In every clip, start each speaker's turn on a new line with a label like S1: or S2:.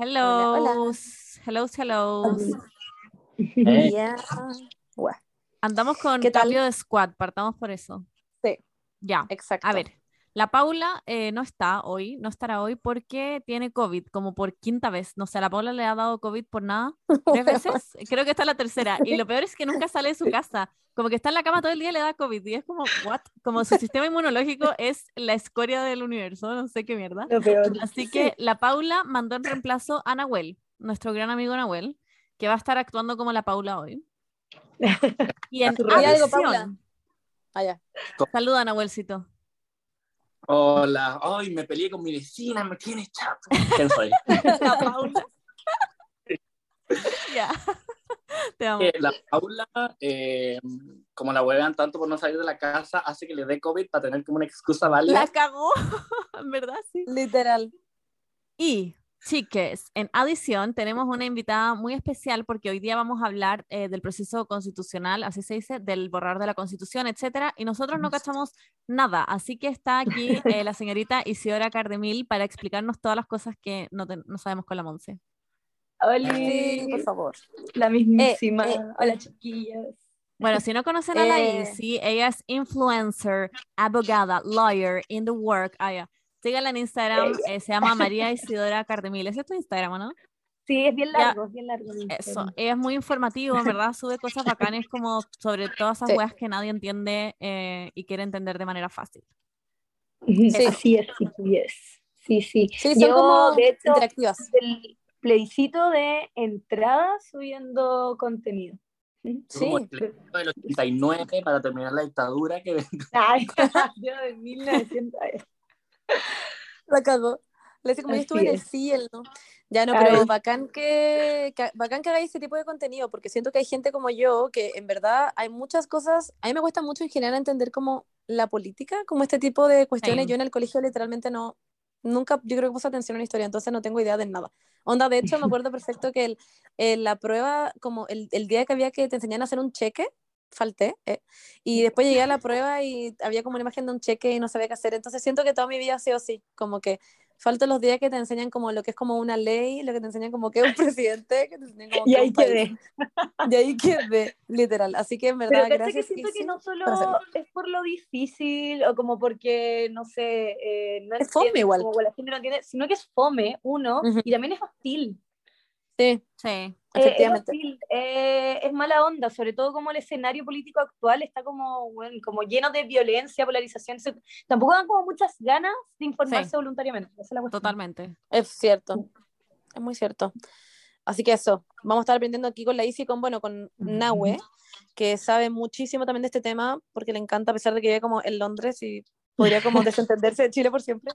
S1: Hello.
S2: hola.
S1: Hello, hello. Andamos con cambio de squad, partamos por eso.
S2: Sí.
S1: Ya.
S2: Exacto.
S1: A ver, la Paula eh, no está hoy, no estará hoy porque tiene COVID, como por quinta vez. No sé, a la Paula le ha dado COVID por nada. ¿Tres veces? Creo que esta es la tercera. Y lo peor es que nunca sale de su casa. Como que está en la cama todo el día y le da COVID. Y es como, ¿what? Como su sistema inmunológico es la escoria del universo, no sé qué mierda.
S3: lo peor.
S1: Así que la Paula mandó en reemplazo a Nahuel, nuestro gran amigo Nahuel, que va a estar actuando como la Paula hoy. Y en
S3: Di
S2: algo,
S1: adición,
S2: Paula. Ah, ya.
S1: saluda Nahuelcito.
S4: Hola, ay, me peleé con mi vecina, me tiene chato. ¿Quién soy?
S1: La Paula. Ya. Te amo.
S4: Eh, la Paula, eh, como la huevean tanto por no salir de la casa, hace que le dé COVID para tener como una excusa válida.
S1: La cagó, en verdad, sí.
S2: Literal.
S1: Y, chiques, en adición tenemos una invitada muy especial porque hoy día vamos a hablar eh, del proceso constitucional, así se dice, del borrar de la constitución, etcétera, y nosotros no cachamos nada, así que está aquí eh, la señorita Isidora Cardemil para explicarnos todas las cosas que no, te- no sabemos con la Monse.
S3: Hola,
S2: Sí, por favor.
S3: la mismísima.
S2: Eh, eh.
S3: Hola, chiquillas.
S1: Bueno, si no conocen a la
S2: Eh.
S1: Isi, ella es influencer, abogada, lawyer, in the work. Ah, ya. Síganla en Instagram, eh, se llama María Isidora Cardemil. ¿Ese es tu Instagram, o no?
S3: Sí, es bien
S1: Ya.
S3: largo, es bien largo.
S1: Eso, es muy informativo, en verdad, sube cosas bacanas como sobre todas esas
S2: Sí.
S1: weas que nadie entiende eh, y quiere entender de manera fácil.
S2: Sí.
S3: Así es, sí, yes. Sí, sí.
S2: Sí, son
S3: Yo,
S2: como
S3: de hecho,
S2: interactivas.
S3: el plebiscito de entrada subiendo contenido.
S2: Sí.
S4: Como el plebiscito del 89 para terminar la dictadura que
S3: Ay, yo de 1900.
S2: La cagó. Le dice como yo estuve en el
S3: es.
S2: cielo. Ya no, pero bacán que, que- bacán que hagáis ese tipo de contenido, porque siento que hay gente como yo que en verdad hay muchas cosas, a mí me cuesta mucho en general entender como la política, como este tipo de cuestiones.
S1: Same.
S2: Yo en el colegio literalmente no, nunca, yo creo que puse atención a la historia, entonces no tengo idea de nada. Onda, de hecho, me acuerdo perfecto que el, el- la prueba, como el, el día que había que te enseñan a hacer un cheque, falté, eh, y después llegué a la prueba y había como una imagen de un cheque y no sabía qué hacer, entonces siento que toda mi vida ha sido así, como que falto los días que te enseñan como lo que es como una ley, lo que te enseñan como que es un presidente, que te enseñan como
S3: Y
S2: que
S3: ahí
S2: un país.
S3: quedé.
S2: Y ahí quedé, literal. Así que en
S3: Pero
S2: verdad,
S3: que
S2: gracias.
S3: siento que no solo es por lo difícil o como porque, no sé, eh, no
S2: Es fome igual.
S3: como la gente no entiende, sino que es fome, uno,
S2: Ujú.
S3: y también es hostil.
S2: Sí,
S1: Sí.
S3: Eh,
S2: efectivamente.
S3: es hostil, eh, es mala onda, sobre todo como el escenario político actual está como, bueno, como lleno de violencia, polarización. se- tampoco dan como muchas ganas de informarse
S1: Sí.
S3: voluntariamente. Esa es la.
S1: Totalmente.
S2: Es cierto. Es muy cierto. Así que eso, vamos a estar aprendiendo aquí con la Isi y con, bueno, con Nahue, que sabe muchísimo también de este tema, porque le encanta, a pesar de que vive como en Londres y podría como desentenderse de Chile por siempre.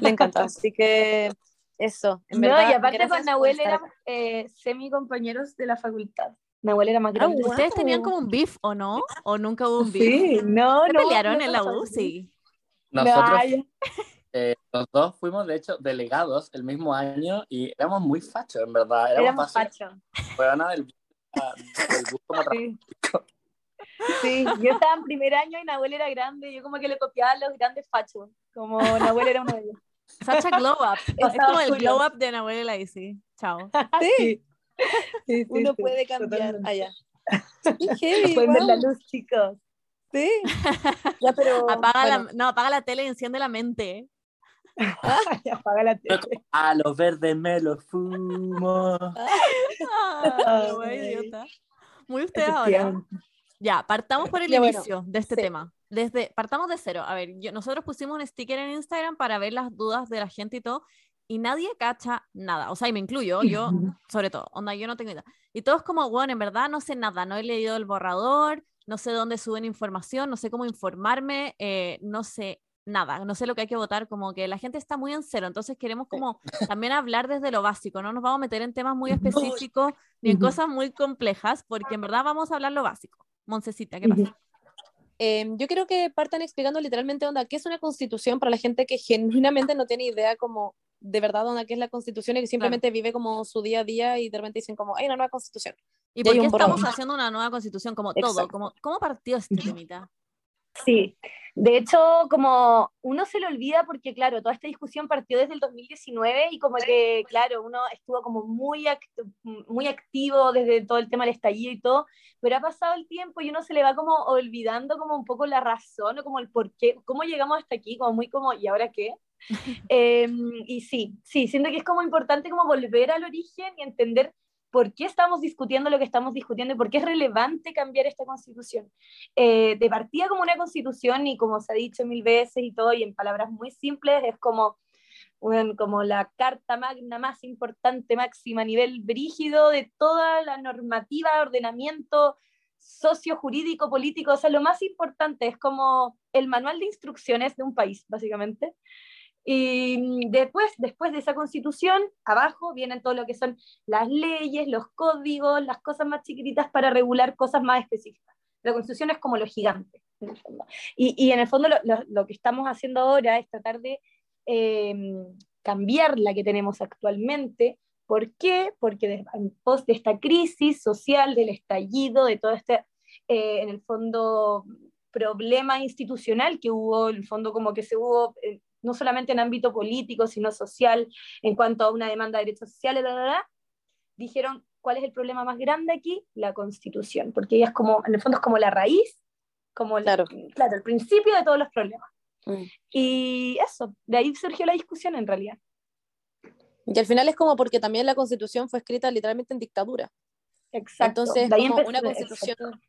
S2: Le encanta. Así que eso, en
S3: No,
S2: verdad.
S3: y aparte con Nahuel
S2: estar
S3: éramos eh, semi compañeros de la facultad. Nahuel era más
S2: Ah,
S3: grande.
S1: ¿Ustedes tenían como un beef o no? ¿O nunca hubo un beef?
S3: Sí, no,
S1: ¿Se
S3: no.
S1: pelearon
S3: no
S1: en la U? Sí.
S4: nosotros, eh, los dos fuimos de hecho delegados el mismo año y éramos muy fachos, en verdad. Éramos,
S3: éramos fachos.
S4: huevona del, del tra-
S3: Sí. Sí, yo estaba en primer año y Nahuel era grande, y yo como que le copiaba a los grandes fachos, como Nahuel era uno de ellos.
S1: Such a glow up. es como el glow up de Nahuel y. Chao.
S2: Sí,
S3: Sí, sí,
S2: uno
S3: sí,
S2: puede cambiar
S3: totalmente.
S2: allá. Heavy,
S3: Pueden ver la luz, chicos.
S2: Sí. Ya, pero.
S1: Apaga
S2: bueno,
S1: la, no, apaga la tele y enciende la mente.
S3: Apaga la tele.
S4: A los verdes me los fumo.
S1: Ah. Muy ustedes ahora. Ya, partamos por el
S2: Ya, bueno,
S1: inicio de este
S2: sí.
S1: tema. Desde, partamos de cero. A ver, yo- nosotros pusimos un sticker en Instagram para ver las dudas de la gente y todo, y nadie cacha nada. O sea, y me incluyo, yo, sobre todo, onda, yo no tengo idea. Y todos como, bueno, en verdad no sé nada, no he leído el borrador, no sé dónde suben información, no sé cómo informarme, eh, no sé nada, no sé lo que hay que votar, como que la gente está muy en cero, entonces queremos como también hablar desde lo básico, no nos vamos a meter en temas muy específicos ni en cosas muy complejas, porque en verdad vamos a hablar lo básico. Moncecita, ¿qué pasa?
S2: Eh, yo quiero que partan explicando literalmente onda, qué es una constitución para la gente que genuinamente no tiene idea como de verdad onda qué es la constitución y que simplemente vive como su día a día y de repente dicen como hay una nueva constitución.
S1: ¿Y
S2: Y
S1: por qué estamos haciendo una nueva constitución? Como todo, como, ¿cómo partió este temita?
S3: Sí, de hecho, como uno se lo olvida porque, claro, toda esta discusión partió desde el 2019 y como que, claro, uno estuvo como muy, muy activo desde todo el tema del estallido y todo, pero ha pasado el tiempo y uno se le va como olvidando como un poco la razón o como el por qué, cómo llegamos hasta aquí, como muy como, ¿y ahora qué? Em, y sí, sí, siento que es como importante como volver al origen y entender por qué estamos discutiendo lo que estamos discutiendo y por qué es relevante cambiar esta constitución. Eh, de partida como una constitución y como se ha dicho mil veces y todo, y en palabras muy simples, es como, como la carta magna más importante, máxima a nivel brígido de toda la normativa, ordenamiento socio-jurídico, político, o sea, lo más importante es como el manual de instrucciones de un país, básicamente. Y mm, después, después de esa constitución, abajo vienen todo lo que son las leyes, los códigos, las cosas más chiquititas para regular cosas más específicas. La constitución es como lo gigante, en el fondo. Y, y en el fondo lo, lo, que estamos haciendo ahora es tratar de eh, cambiar la que tenemos actualmente. ¿Por qué? Porque en pos de esta crisis social, del estallido, de todo este, eh, en el fondo, problema institucional que hubo, en el fondo como que se hubo eh, no solamente en ámbito político, sino social, en cuanto a una demanda de derechos sociales, dijeron, ¿cuál es el problema más grande aquí? La constitución, porque ella es como, en el fondo es como la raíz, como claro. El, claro, el principio de todos los problemas. Mm. Y eso, de ahí surgió la discusión en realidad.
S2: Y al final es como porque también la constitución fue escrita literalmente en dictadura.
S3: Exacto.
S2: Entonces, como una constitución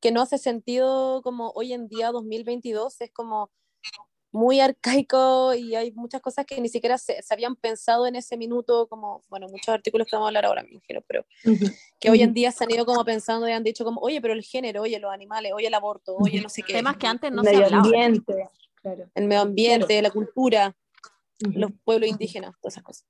S2: que no hace sentido como hoy en día, 2022, es como muy arcaico y hay muchas cosas que ni siquiera se, habían pensado en ese minuto, como, bueno, muchos artículos que vamos a hablar ahora, me imagino, pero que hoy en día se han ido como pensando y han dicho como, oye, pero el género, oye, los animales, oye, el aborto, oye, no sé qué.
S1: Temas que antes no
S3: se
S1: hablaban.
S3: Ambiente,
S2: claro. El medio ambiente, la cultura, los pueblos indígenas, todas esas cosas.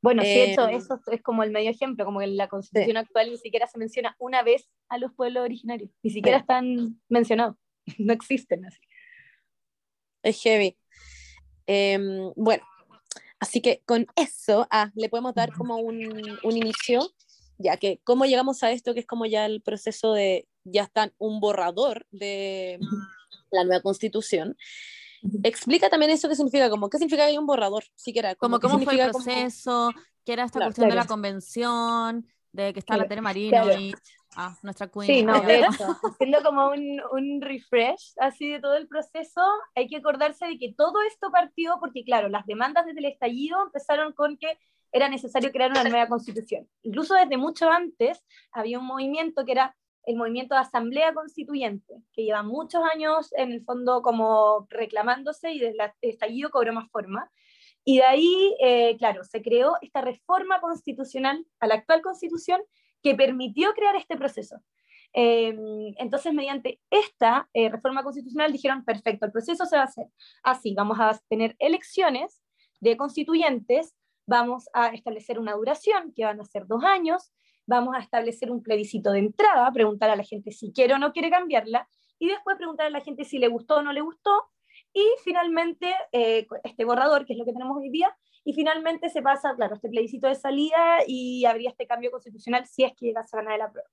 S3: Bueno, sí, eso, em, eso es como el medio ejemplo, como en la constitución actual ni siquiera se menciona una vez a los pueblos originarios, ni siquiera están mencionados, no existen así
S2: es heavy. Em, bueno, así que con eso ah, le podemos dar como un, un, inicio, ya que cómo llegamos a esto, que es como ya el proceso de, ya está un borrador de la nueva constitución. Explica también eso qué significa, como qué significa que hay un borrador, siquiera.
S1: Como, cómo fue el proceso, qué era esta cuestión de la convención, de que está la Tere Marino y Ah, nuestra queen.
S3: Sí, no, de hecho, haciendo como un, un, refresh así de todo el proceso, hay que acordarse de que todo esto partió porque, claro, las demandas desde el estallido empezaron con que era necesario crear una nueva constitución. Incluso desde mucho antes había un movimiento que era el movimiento de asamblea constituyente, que lleva muchos años en el fondo como reclamándose y desde el estallido cobró más forma. Y de ahí, eh, claro, se creó esta reforma constitucional a la actual constitución que permitió crear este proceso. Eh, entonces, mediante esta eh, reforma constitucional dijeron, perfecto, el proceso se va a hacer así, vamos a tener elecciones de constituyentes, vamos a establecer una duración, que van a ser dos años, vamos a establecer un plebiscito de entrada, preguntar a la gente si quiere o no quiere cambiarla, y después preguntar a la gente si le gustó o no le gustó, y finalmente eh, este borrador, que es lo que tenemos hoy día, y finalmente se pasa, claro, este plebiscito de salida y habría este cambio constitucional si es que llegase a ganar la prueba.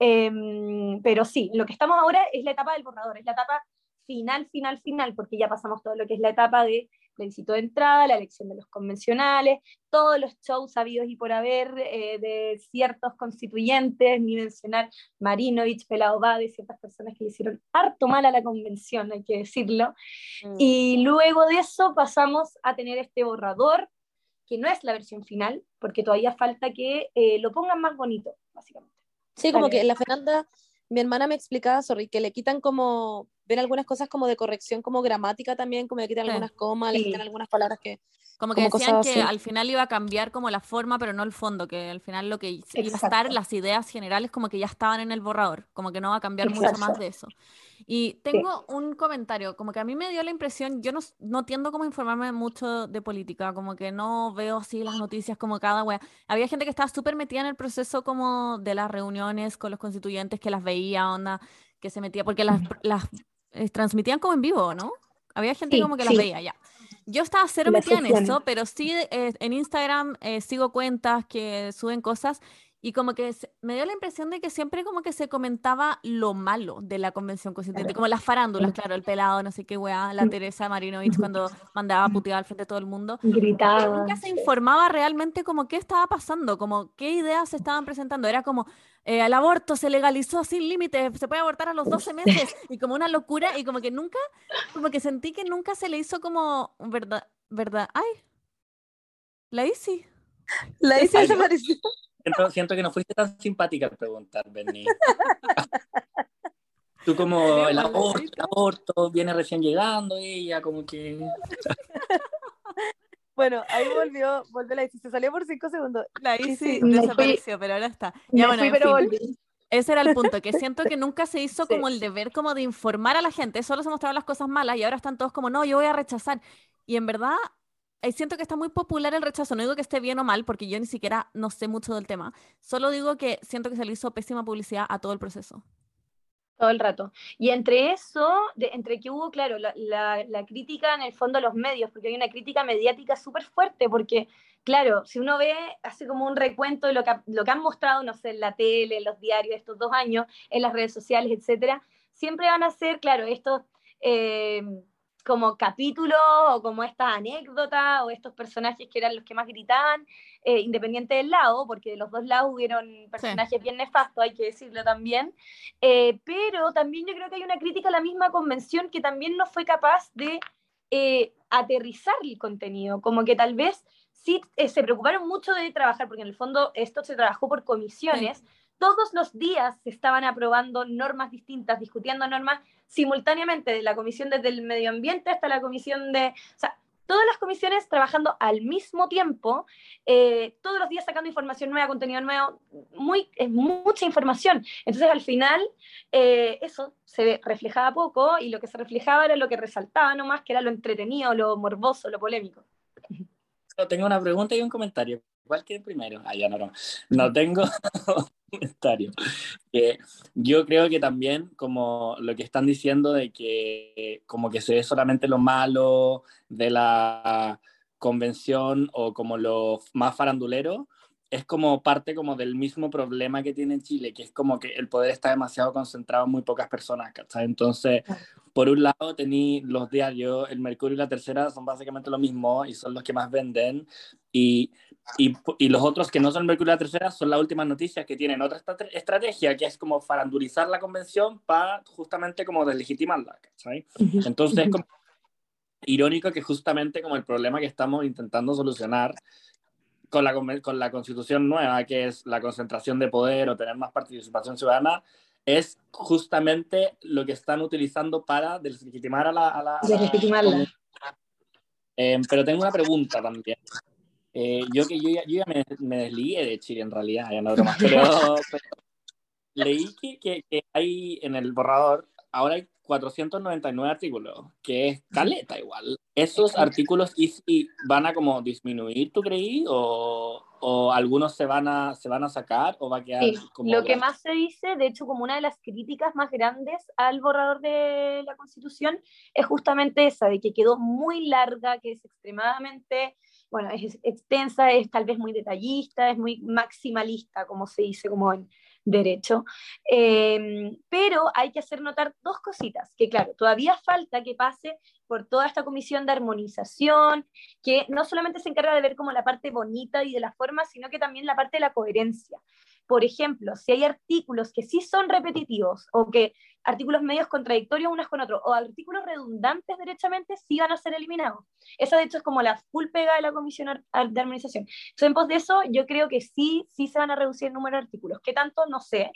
S3: Em, pero sí, lo que estamos ahora es la etapa del borrador, es la etapa final, final, final, porque ya pasamos todo lo que es la etapa de plebiscito de entrada, la elección de los convencionales, todos los shows habidos y por haber eh, de ciertos constituyentes, ni mencionar Marinovich, Pelado de ciertas personas que le hicieron harto mal a la convención, hay que decirlo. Mm. Y luego de eso pasamos a tener este borrador, que no es la versión final, porque todavía falta que eh, lo pongan más bonito, básicamente.
S2: Sí, como que la Fernanda, mi hermana me explicaba, sorry, que le quitan como ven algunas cosas como de corrección, como gramática también, como le quitan algunas comas, le quitan algunas palabras que...
S1: Como que decían que al final iba a cambiar como la forma, pero no el fondo, que al final lo que iba a estar, las ideas generales como que ya estaban en el borrador, como que no va a cambiar mucho más de eso. Y tengo un comentario, como que a mí me dio la impresión, yo no, no tiendo como informarme mucho de política, como que no veo así las noticias como cada wea. Había gente que estaba súper metida en el proceso como de las reuniones con los constituyentes, que las veía, onda, que se metía, porque las, las eh, transmitían como en vivo, ¿no? Había gente como que las veía ya. Yo estaba cero metida en eso, pero sí eh, en Instagram eh, sigo cuentas que suben cosas y como que se- me dio la impresión de que siempre como que se comentaba lo malo de la convención constituyente, como las farándulas, claro, el pelado, no sé qué weá, la Teresa Marinovich cuando mandaba a putear al frente de todo el mundo.
S3: Gritaba.
S1: nunca se informaba realmente como qué estaba pasando, como qué ideas se estaban presentando. Era como eh, el aborto se legalizó sin límites, se puede abortar a los 12 meses y como una locura y como que nunca, como que sentí que nunca se le hizo como verdad, verdad. Ay, la Isi.
S2: La
S4: Ay,
S2: desapareció.
S4: Siento, siento que no fuiste tan simpática al preguntar, Benny. Tú como el aborto, el aborto, viene recién llegando ella, como que...
S2: Bueno, ahí volvió, volvió la hice. Se salió por cinco segundos.
S1: La
S2: Sí,
S1: Isi
S2: sí,
S3: me fui-
S1: desapareció, pero ahora está.
S3: Me
S1: Ya bueno,
S3: fui,
S1: en
S3: pero
S1: fin.
S3: volví.
S1: Ese era el punto, que siento que nunca se hizo
S2: Sí.
S1: como el deber como de informar a la gente, solo se mostraban las cosas malas y ahora están todos como, no, yo voy a rechazar. Y en verdad, siento que está muy popular el rechazo, no digo que esté bien o mal, porque yo ni siquiera no sé mucho del tema, solo digo que siento que se le hizo pésima publicidad a todo el proceso.
S3: Todo el rato. Y entre eso, entre que hubo, claro, la, crítica en el fondo a los medios, porque hay una crítica mediática súper fuerte, porque, claro, si uno ve, hace como un recuento de lo que, lo que han mostrado, no sé, en la tele, en los diarios estos dos años, en las redes sociales, etcétera, siempre van a ser, claro, estos eh, como capítulos o como estas anécdotas o estos personajes que eran los que más gritaban, eh, independiente del lado, porque de los dos lados hubieron personajes bien nefastos, hay que decirlo también. Eh, pero también yo creo que hay una crítica a la misma convención que también no fue capaz de eh, aterrizar el contenido, como que tal vez sí se preocuparon mucho de trabajar, porque en el fondo esto se trabajó por comisiones, todos los días se estaban aprobando normas distintas, discutiendo normas simultáneamente, de la comisión desde el medio ambiente hasta la comisión de... O sea, todas las comisiones trabajando al mismo tiempo, eh, todos los días sacando información nueva, contenido nuevo, muy, es mucha información. Entonces al final eh, eso se reflejaba poco y lo que se reflejaba era lo que resaltaba nomás, que era lo entretenido, lo morboso, lo polémico.
S4: Tengo una pregunta y un comentario. ¿Cuál quiere primero? Ah, ya no, no. No tengo comentario. Yo creo que también, como lo que están diciendo de que como que se ve solamente lo malo de la convención o como lo más farandulero, es como parte como del mismo problema que tiene Chile, que es como que el poder está demasiado concentrado en muy pocas personas, ¿cachai? Entonces, por un lado, tení los diarios, el Mercurio y la Tercera son básicamente lo mismo y son los que más venden, y, y, y los otros que no son el Mercurio y la Tercera son las últimas noticias que tienen otra estra- estrategia, que es como farandulizar la convención para justamente como deslegitimarla, ¿cachai? Entonces, es como irónico que justamente como el problema que estamos intentando solucionar con la, con la constitución nueva, que es la concentración de poder o tener más participación ciudadana, es justamente lo que están utilizando para deslegitimar a la... A la- a la-
S3: Deslegitimarla.
S4: Eh, pero tengo una pregunta también. Eh, yo que yo ya, yo ya me, me desligué de Chile en realidad, ya no broma, pero, pero leí que, que, que hay en el borrador, ahora hay 499 artículos, que es caleta igual. ¿Esos artículos y, y van a como disminuir, tú creí? ¿O, o algunos se van, a, se van a sacar o va a quedar
S3: Sí,
S4: como...
S3: lo que más se dice, de hecho, como una de las críticas más grandes al borrador de la Constitución es justamente esa, de que quedó muy larga, que es extremadamente, bueno, es extensa, es tal vez muy detallista, es muy maximalista, como se dice, como en derecho. Eh, pero hay que hacer notar dos cositas, que claro, todavía falta que pase por toda esta comisión de armonización, que no solamente se encarga de ver como la parte bonita y de la forma, sino que también la parte de la coherencia. Por ejemplo, si hay artículos que sí son repetitivos o que artículos medios contradictorios unos con otros o artículos redundantes derechamente, sí van a ser eliminados. Esa de hecho es como la full pega de la comisión de armonización. Entonces, en pos de eso, yo creo que sí, sí se van a reducir el número de artículos. ¿Qué tanto? No sé.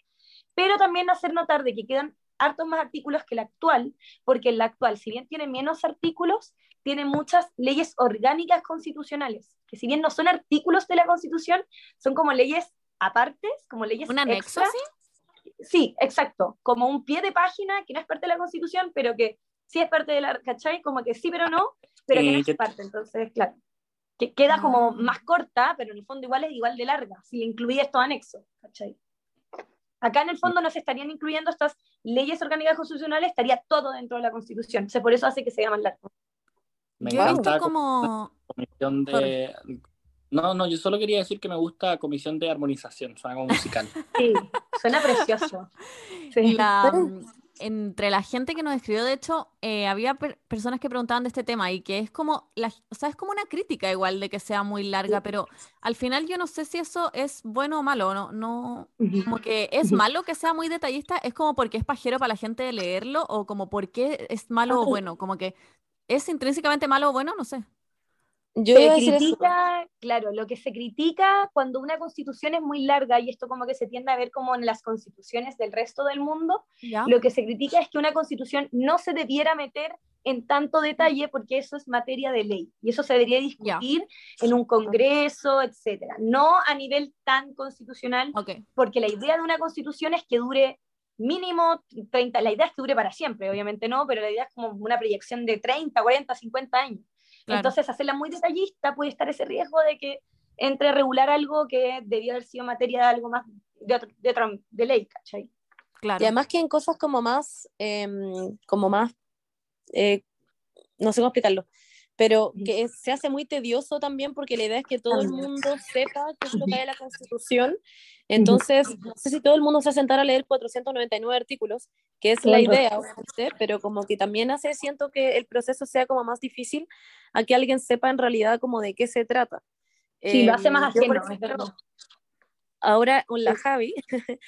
S3: Pero también hacer notar de que quedan hartos más artículos que el actual, porque el actual, si bien tiene menos artículos, tiene muchas leyes orgánicas constitucionales, que si bien no son artículos de la Constitución, son como leyes apartes, como leyes
S1: ¿Un anexo,
S3: extra.
S1: sí?
S3: Sí, exacto, como un pie de página que no es parte de la Constitución, pero que sí es parte de la, ¿cachai? Como que sí, pero no, pero que no es
S4: que-
S3: parte, entonces, claro. Que queda como
S1: Ah.
S3: más corta, pero en el fondo igual es igual de larga, si le incluí estos anexos, ¿cachai? Acá en el fondo no se estarían incluyendo estas leyes orgánicas constitucionales, estaría todo dentro de la Constitución. Entonces, por eso hace que sea más largo.
S4: Me
S1: Yo he
S4: encanta
S1: visto
S4: como
S1: como...
S4: comisión de, No, no, yo solo quería decir que me gusta Comisión de Armonización, suena como musical.
S3: Sí, suena precioso.
S1: Sí. La, mm, entre la gente que nos escribió, de hecho, eh, había per- personas que preguntaban de este tema y que es como, la, o sea, es como una crítica igual de que sea muy larga, pero al final yo no sé si eso es bueno o malo, no, no, como que es malo que sea muy detallista, es como porque es pajero para la gente de leerlo o como porque es malo o bueno, como que es intrínsecamente malo o bueno, no sé.
S2: Yo
S3: Se critica, claro, lo que se critica cuando una constitución es muy larga, y esto como que se tiende a ver como en las constituciones del resto del mundo,
S1: ¿Ya?
S3: lo que se critica es que una constitución no se debiera meter en tanto detalle porque eso es materia de ley y eso se debería discutir en un congreso, etcétera, no a nivel tan constitucional, porque la idea de una constitución es que dure mínimo 30, la idea es que dure para siempre, obviamente no, pero la idea es como una proyección de 30, 40, 50 años.
S1: Claro.
S3: Entonces, hacerla muy detallista puede estar ese riesgo de que entre a regular algo que debió haber sido materia de algo más de, otro- de, otra- de ley, ¿cachai?
S1: claro.
S2: Y además que en cosas como más, em, como más, eh, no sé cómo explicarlo, pero que se hace muy tedioso también porque la idea es que todo el mundo sepa qué es lo que hay en la Constitución. Entonces, no sé si todo el mundo se va a sentar a leer 499 artículos, que es la idea, pero como que también hace, siento que el proceso sea como más difícil a que alguien sepa en realidad como de qué se trata.
S3: Sí, lo hace
S2: Em,
S3: más
S2: por
S3: ajeno, es verdad.
S2: ahora la Javi,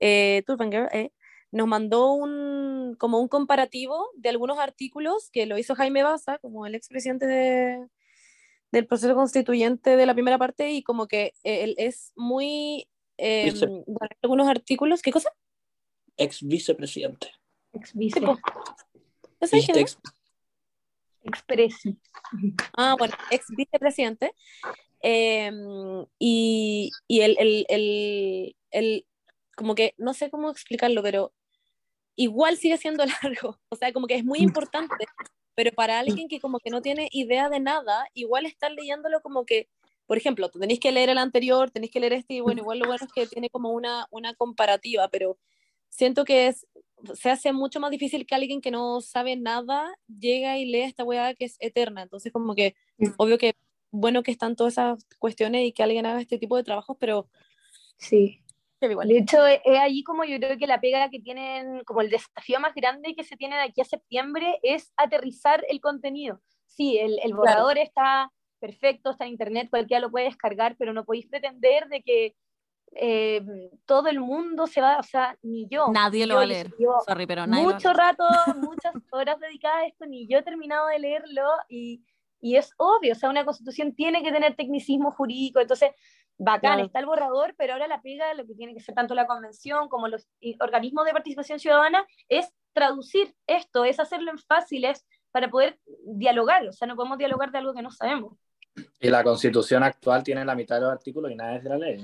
S2: eh, Turbanger, eh, nos mandó un, como un comparativo de algunos artículos que lo hizo Jaime Baza, como el expresidente de, del proceso constituyente de la primera parte, y como que eh, él es muy... eh,
S4: Vice.
S2: bueno, algunos artículos, ¿qué cosa?
S4: Ex vicepresidente.
S3: Ex vice,
S4: ex-
S3: express.
S2: Ah, bueno, ex vicepresidente. Eh, y y el, el, el, el- como que, no sé cómo explicarlo, pero igual sigue siendo largo. O sea, como que es muy importante, pero para alguien que como que no tiene idea de nada, igual estar leyéndolo como que, por ejemplo, tenéis que leer el anterior, tenéis que leer este, y bueno, igual lo bueno es que tiene como una, una comparativa, pero siento que es, se hace mucho más difícil que alguien que no sabe nada llega y lee esta weá que es eterna. Entonces, como que,
S3: Mm.
S2: obvio que bueno que están todas esas cuestiones y que alguien haga este tipo de trabajos, pero
S3: Sí.
S2: igual.
S3: De hecho, es es ahí como yo creo que la pega que tienen, como el desafío más grande que se tiene de aquí a septiembre es aterrizar el contenido. Sí, el, el borrador está perfecto, está en internet, cualquiera lo puede descargar, pero no podéis pretender de que eh, todo el mundo se va, o sea, ni yo.
S1: Nadie lo
S3: yo,
S1: va a
S3: yo
S1: leer.
S3: llevo
S1: Sorry, pero nadie
S3: mucho rato, muchas horas dedicadas a esto, ni yo he terminado de leerlo y, y es obvio, o sea, una constitución tiene que tener tecnicismo jurídico, entonces, bacán, está el borrador, pero ahora la pega, lo que tiene que ser tanto la convención como los organismos de participación ciudadana, es traducir esto, es hacerlo en fáciles para poder dialogar, o sea, no podemos dialogar de algo que no sabemos.
S4: Y la constitución actual tiene la mitad de los artículos y nada es de la ley.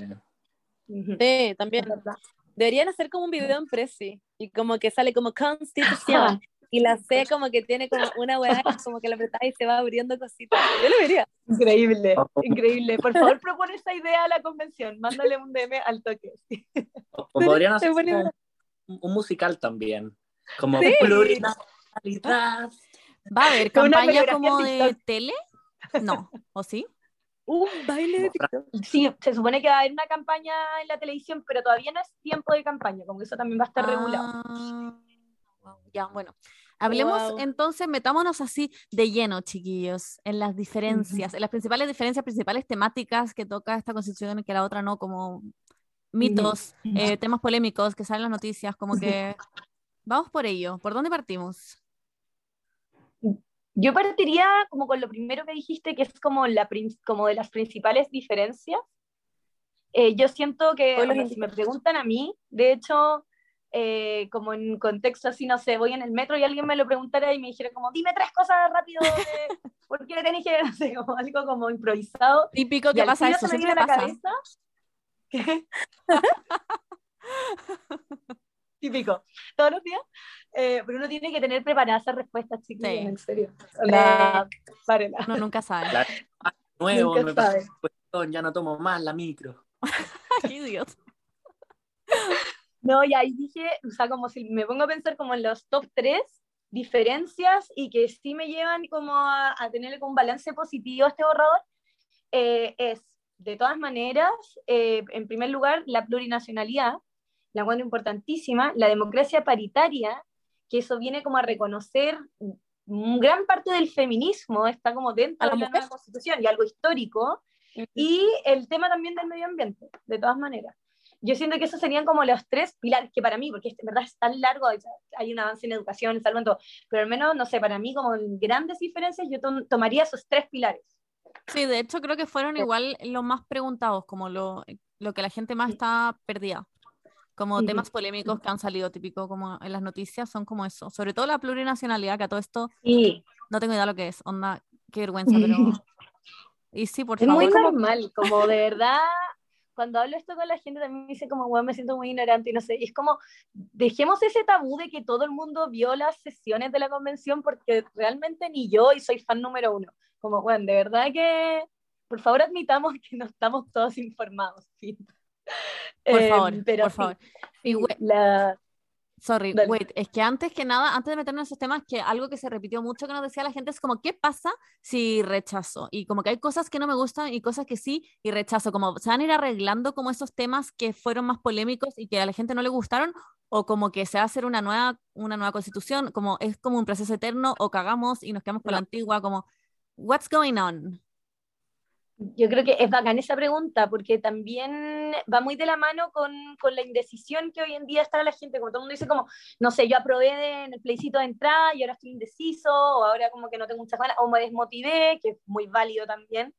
S3: Ujú.
S2: Sí, también. Deberían hacer como un video en Prezi y como que sale como Constitución y la C como que tiene como una weá como que la apretas y se va abriendo cositas. Yo lo vería.
S3: Increíble, increíble. Por favor, propone esa idea a la convención, mándale un DM al toque.
S4: O, o podrían hacer un, un musical también. Como
S2: Sí.
S4: plurinacionalidad.
S1: ¿Va a haber campaña como de
S3: TikTok.
S1: tele? No, ¿o sí?
S2: Un baile de TikTok.
S3: Sí, se supone que va a haber una campaña en la televisión, pero todavía no es tiempo de campaña, como que eso también va a estar regulado.
S1: Ah, wow, Ya, bueno. Hablemos
S2: Wow.
S1: entonces, metámonos así de lleno, chiquillos, en las diferencias, en las principales diferencias, principales temáticas que toca esta constitución y que la otra no, como mitos, eh, temas polémicos que salen en las noticias, como que vamos por ello. ¿Por dónde partimos?
S3: Yo partiría como con lo primero que dijiste, que es como, la, como de las principales diferencias. Eh, yo siento que,
S2: Hoy los
S3: o sea, si me preguntan a mí, de hecho, eh, como en contexto así, no sé, voy en el metro y alguien me lo preguntara y me dijera como, dime tres cosas rápido, de, ¿por qué tenéis que, no sé, como algo como improvisado?
S1: Típico que pasa eso,
S3: se me
S1: siempre
S3: viene a la
S1: pasa.
S3: cabeza. ¿Qué? Típico. Todos los días. Eh, pero uno tiene que tener preparadas esas respuestas,
S1: Sí.
S3: en serio. Párenla.
S1: Uno nunca sabe.
S4: Nuevo,
S3: Nunca
S4: me
S3: sabe.
S4: ya no tomo más la micro.
S1: Qué idiota.
S3: No, y ahí dije, o sea, como si me pongo a pensar como en los top 3 diferencias y que sí me llevan como a, a tener un balance positivo a este borrador, eh, es de todas maneras, eh, en primer lugar, la plurinacionalidad, la encuentro importantísima, la democracia paritaria, que eso viene como a reconocer gran parte del feminismo, está como dentro de la nueva constitución y algo histórico, y el tema también del medio ambiente, de todas maneras. Yo siento que esos serían como los tres pilares, que para mí, porque en verdad es tan largo, hay un avance en educación, en salud, en todo, pero al menos, no sé, para mí como grandes diferencias, yo tomaría esos tres pilares.
S1: Sí, de hecho creo que fueron igual los más preguntados, como lo, lo que la gente más está perdida. Como temas polémicos que han salido típico como en las noticias son como eso. Sobre todo la plurinacionalidad, que a todo esto no tengo idea lo que es. Onda, qué vergüenza, pero... Y sí, por
S3: es
S1: favor.
S3: Es muy normal, como de verdad cuando hablo esto con la gente también me dice como, bueno, me siento muy ignorante y no sé, y es como, dejemos ese tabú de que todo el mundo vio las sesiones de la convención porque realmente ni yo y soy fan número uno. Como, bueno, de verdad que, por favor, admitamos que no estamos todos informados.
S1: Por favor, em, pero por favor. la, Sorry, wait, es que antes que nada, antes de meternos en esos temas, que algo que se repitió mucho que nos decía la gente es como, ¿qué pasa si rechazo? Y como que hay cosas que no me gustan y cosas que sí, y rechazo, como se van a ir arreglando como esos temas que fueron más polémicos y que a la gente no le gustaron, o como que se va a hacer una nueva, una nueva constitución, como es como un proceso eterno, o cagamos y nos quedamos con la antigua, como, what's going on?
S3: Yo creo que es bacán esa pregunta, porque también va muy de la mano con, con, la indecisión que hoy en día está la gente, como todo el mundo dice como, no sé, yo aprobé en el plebiscito de entrada y ahora estoy indeciso, o ahora como que no tengo muchas ganas, o me desmotivé, que es muy válido también,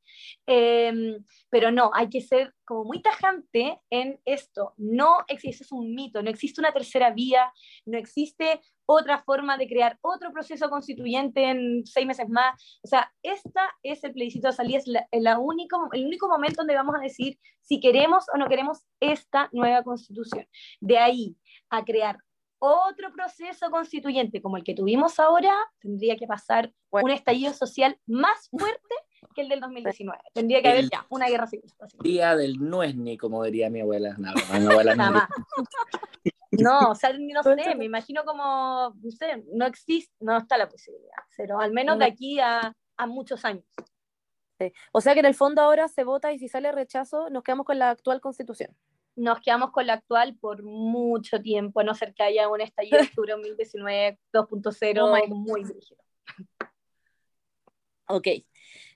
S3: em, pero no, hay que ser como muy tajante en esto, no existe, es un mito, no existe una tercera vía, no existe otra forma de crear otro proceso constituyente en seis meses más. O sea, esta es el plebiscito de salida, es la, único, el único momento donde vamos a decir si queremos o no queremos esta nueva constitución. De ahí a crear otro proceso constituyente como el que tuvimos ahora, tendría que pasar un estallido social más fuerte que el del 2019. Tendría que haber ya una guerra civil.
S4: Día del no es ni como diría mi abuela. No, mi abuela
S3: no. No, o sea, no sé, me imagino como, no sé, no existe, no está la posibilidad, pero al menos de aquí a, a muchos años.
S2: O sea que en el fondo ahora se vota y si sale rechazo, nos quedamos con la actual constitución.
S3: Nos quedamos con la actual por mucho tiempo, a no ser que haya un estallido de octubre 2019 2.0 muy dirigido.
S2: Ok,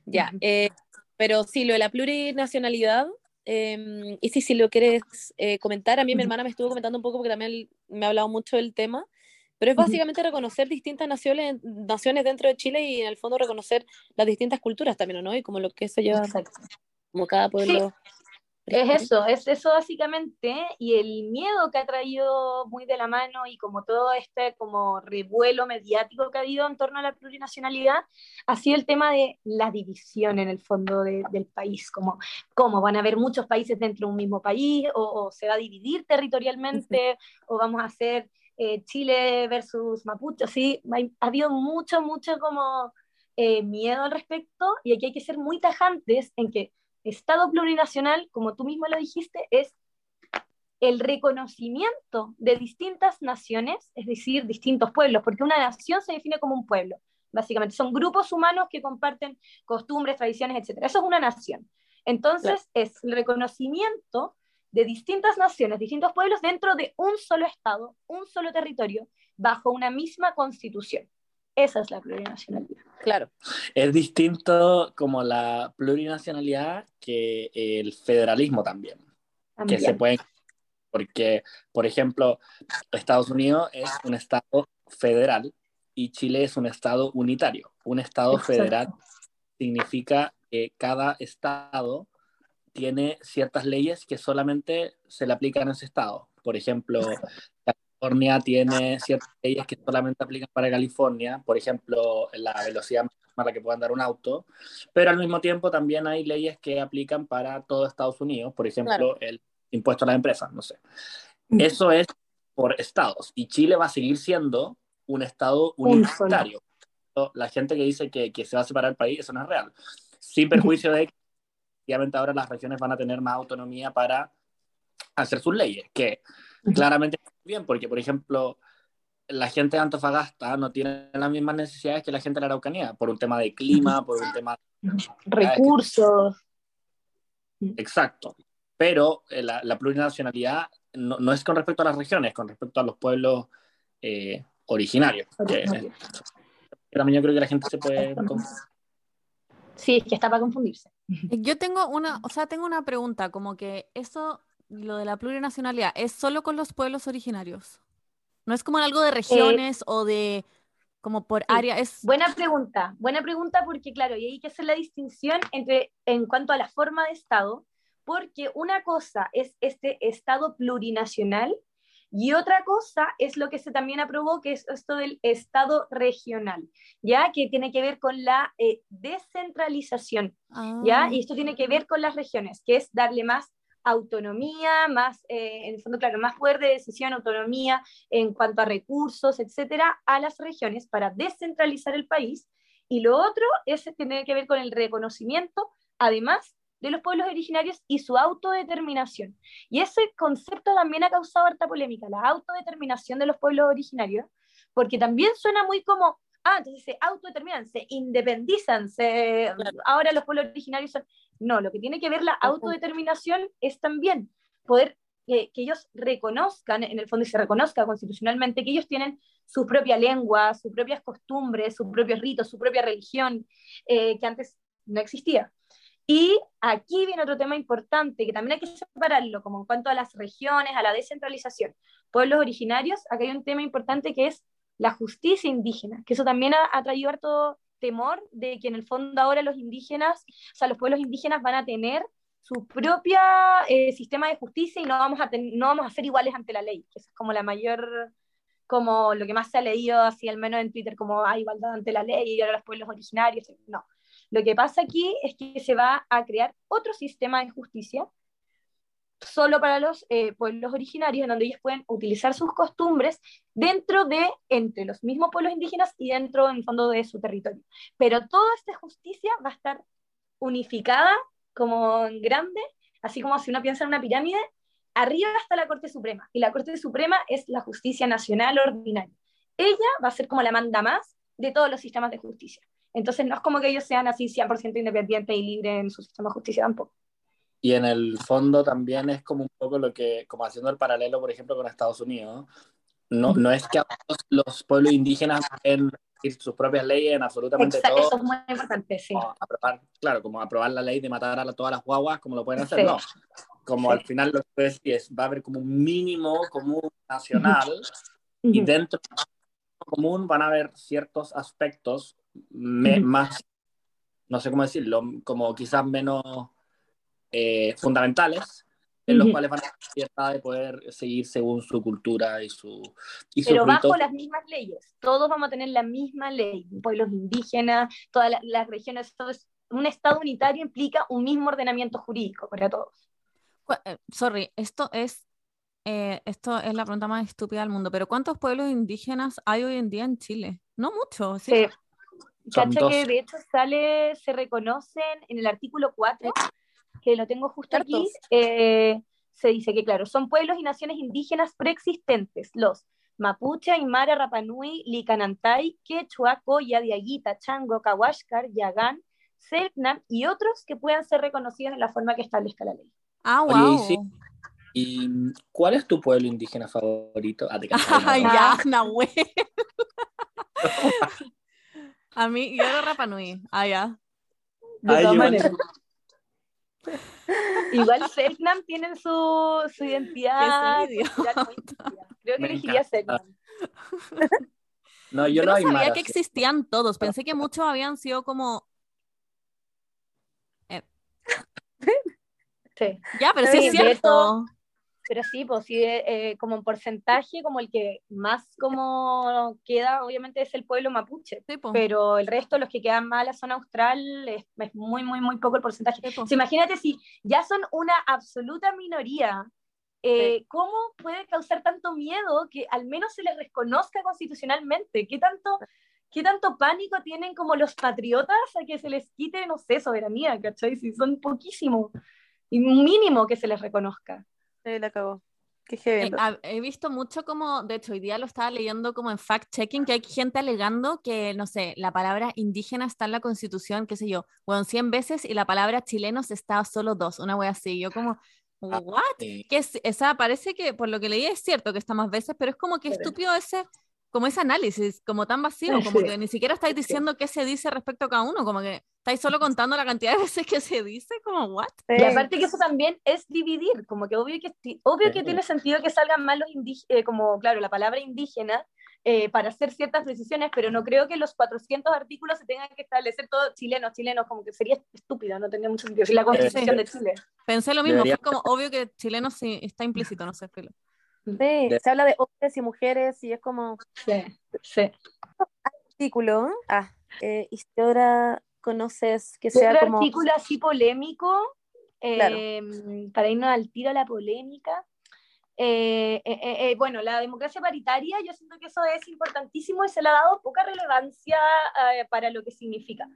S2: ya. Eh, pero sí, lo de la plurinacionalidad Em, y si, si lo quieres eh, comentar, a mí mi hermana me estuvo comentando un poco porque también me ha hablado mucho del tema, pero es básicamente reconocer distintas naciones, naciones dentro de Chile y en el fondo reconocer las distintas culturas también, ¿no? Y como lo que se lleva, como cada pueblo.
S3: Es eso, es eso básicamente, y el miedo que ha traído muy de la mano y como todo este como revuelo mediático que ha habido en torno a la plurinacionalidad, ha sido el tema de la división en el fondo del país, como cómo van a haber muchos países dentro de un mismo país, o, se va a dividir territorialmente, o vamos a hacer eh, Chile versus Mapuche, sí, ha, habido mucho, mucho como eh, miedo al respecto, y aquí hay que ser muy tajantes en que Estado plurinacional, como tú mismo lo dijiste, es el reconocimiento de distintas naciones, es decir, distintos pueblos, porque una nación se define como un pueblo, básicamente. Son grupos humanos que comparten costumbres, tradiciones, etc. Eso es una nación. Entonces, es el reconocimiento de distintas naciones, distintos pueblos dentro de un solo Estado, un solo territorio, bajo una misma constitución. Esa es la plurinacionalidad.
S2: Claro.
S4: Es distinto como la plurinacionalidad que el federalismo también. Que se puede. Porque, por ejemplo, Estados Unidos es un Estado federal y Chile es un Estado unitario. Un Estado federal significa que cada Estado tiene ciertas leyes que solamente se le aplican a ese Estado. Por ejemplo, California tiene ciertas leyes que solamente aplican para California, por ejemplo, la velocidad máxima a la que pueda andar un auto, pero al mismo tiempo también hay leyes que aplican para todo Estados Unidos, por ejemplo, el impuesto a las empresas, no sé. Eso es por estados y Chile va a seguir siendo un estado unitario. La gente que dice que, que, se va a separar el país, eso no es real. Sin perjuicio de que obviamente ahora las regiones van a tener más autonomía para hacer sus leyes, que claramente bien, porque por ejemplo, la gente de Antofagasta no tiene las mismas necesidades que la gente de la Araucanía, por un tema de clima, por un tema de
S3: recursos.
S4: exacto. Pero eh, la, la, plurinacionalidad no, no, es con respecto a las regiones, con respecto a los pueblos eh, originarios. Originario. también yo creo que la gente se puede...
S3: Sí, es que está para confundirse.
S1: Yo tengo una, o sea, tengo una pregunta, como que eso, lo de la plurinacionalidad, ¿es solo con los pueblos originarios? ¿No es como algo de regiones eh, o de como por área? Es...
S3: Buena pregunta, buena pregunta porque claro, y hay que hacer la distinción entre en cuanto a la forma de Estado, porque una cosa es este Estado plurinacional y otra cosa es lo que se también aprobó, que es esto del Estado regional, ¿ya? Que tiene que ver con la eh, descentralización, ¿ya? Ah. Y esto tiene que ver con las regiones, que es darle más autonomía, más, eh, en el fondo, claro, más poder de decisión, autonomía en cuanto a recursos, etcétera, a las regiones para descentralizar el país. Y lo otro es tiene que ver con el reconocimiento, además de los pueblos originarios y su autodeterminación. Y ese concepto también ha causado harta polémica, la autodeterminación de los pueblos originarios, porque también suena muy como, ah, entonces se autodeterminan, se independizan, se, ahora los pueblos originarios son... No, lo que tiene que ver la autodeterminación es también poder que ellos reconozcan, en el fondo, y se reconozca constitucionalmente, que ellos tienen su propia lengua, sus propias costumbres, sus propios ritos, su propia religión, eh, que antes no existía. Y aquí viene otro tema importante, que también hay que separarlo, como en cuanto a las regiones, a la descentralización. Pueblos originarios, acá hay un tema importante que es la justicia indígena, que eso también ha, traído harto temor de que en el fondo ahora los indígenas, o sea, los pueblos indígenas van a tener su propio eh, sistema de justicia y no vamos, a no vamos a ser iguales ante la ley, que es como la mayor, como lo que más se ha leído así al menos en Twitter, como hay igualdad ante la ley y ahora los pueblos originarios, no. Lo que pasa aquí es que se va a crear otro sistema de justicia solo para los eh, pueblos originarios, en donde ellos pueden utilizar sus costumbres dentro de, entre los mismos pueblos indígenas y dentro, en el fondo, de su territorio. Pero toda esta justicia va a estar unificada como en grande, así como si uno piensa en una pirámide, arriba está la Corte Suprema, y la Corte Suprema es la justicia nacional ordinaria. Ella va a ser como la manda más de todos los sistemas de justicia. Entonces no es como que ellos sean así 100% independientes y libres en su sistema de justicia tampoco.
S4: Y en el fondo también es como un poco lo que, como haciendo el paralelo, por ejemplo, con Estados Unidos, no, no es que los pueblos indígenas en sus propias leyes en absolutamente todo.
S3: Eso es muy importante, sí.
S4: Aprobar, claro, como aprobar la ley de matar a todas las guaguas, como lo pueden hacer, no. Como al final lo que es, va a haber como un mínimo común nacional y dentro del común van a haber ciertos aspectos más, no sé cómo decirlo, como quizás menos eh, fundamentales, en los cuales van a tener libertad de poder seguir según su cultura y su... Y
S3: Pero bajo las mismas leyes, todos vamos a tener la misma ley, pueblos indígenas, todas las, regiones, todo es, un Estado unitario implica un mismo ordenamiento jurídico para todos.
S1: Eh, sorry, esto es eh, esto es la pregunta más estúpida del mundo, pero ¿cuántos pueblos indígenas hay hoy en día en Chile? No mucho, ¿sí? sí.
S3: Cacha que de hecho sale, se reconocen en el artículo 4, que lo tengo justo aquí, eh, se dice que, claro, son pueblos y naciones indígenas preexistentes, los Mapuche, Aymara, Rapanui, Licanantay, Quechua, Coya, Diaguita, Chango, Kawashkar, Yagán, Selknam y otros que puedan ser reconocidos en la forma que establezca la ley.
S1: Ah, wow.
S4: ¿Y cuál es tu pueblo indígena favorito? Ah,
S1: Ay, ya, Nahuel. A mí, yo era Rapa Nui. Ah, ya.
S3: De todas maneras. Igual Selknam tienen su, su identidad. Creo que elegiría Selknam.
S4: No, yo,
S1: yo no sabía que existían todos. Pensé que muchos habían sido como.
S3: Eh. Sí.
S1: Ya, pero sí, es cierto
S3: pero sí, pues sí, eh, como en porcentaje, como el que más como queda, obviamente es el pueblo mapuche, pero el resto, los que quedan más en la zona austral, es, muy, muy, muy poco el porcentaje. imagínate si ya son una absoluta minoría, eh, ¿cómo puede causar tanto miedo que al menos se les reconozca constitucionalmente? ¿Qué tanto, ¿Qué tanto pánico tienen como los patriotas a que se les quite, no sé, soberanía, ¿cachai? Si son poquísimos, y mínimo que se les reconozca
S2: la acabó. Qué heavy.
S1: Eh, ah, he visto mucho como, de hecho, hoy día lo estaba leyendo como en fact-checking, que hay gente alegando que, no sé, la palabra indígena está en la constitución, qué sé yo, bueno, 100 veces y la palabra chilenos está solo dos, una wea así. Yo como,
S4: Ah,
S1: ¿what?
S4: sí.
S1: Que es, esa parece que, por lo que leí, es cierto que está más veces, pero es como que estúpido ese, como ese análisis, como tan vacío, como
S3: Sí.
S1: que ni siquiera estáis
S3: Sí.
S1: diciendo qué se dice respecto a cada uno, como que estáis solo contando la cantidad de veces que se dice, como, ¿what?
S3: Y aparte que eso también es dividir, como que obvio que, obvio que
S4: Sí.
S3: tiene sentido que salgan más los indígenas, como claro, la palabra indígena, eh, para hacer ciertas decisiones, pero no creo que los 400 artículos se tengan que establecer todos chilenos, chilenos, como que sería estúpido, no tendría mucho sentido. Si la constitución de Chile.
S1: Pensé lo mismo,
S4: Debería-
S1: fue como obvio que chileno sí está implícito, no sé, filo.
S2: Sí,
S4: De-
S2: se habla de hombres y mujeres y es como
S3: Sí, sí.
S2: artículo. Ah, eh, Isidora, ¿conoces que sea
S3: Otro
S2: como...
S3: artículo así polémico, eh,
S2: Claro.
S3: para irnos al tiro a la polémica. Eh, eh, eh, eh, bueno, la democracia paritaria, yo siento que eso es importantísimo y se le ha dado poca relevancia eh, para lo que significa.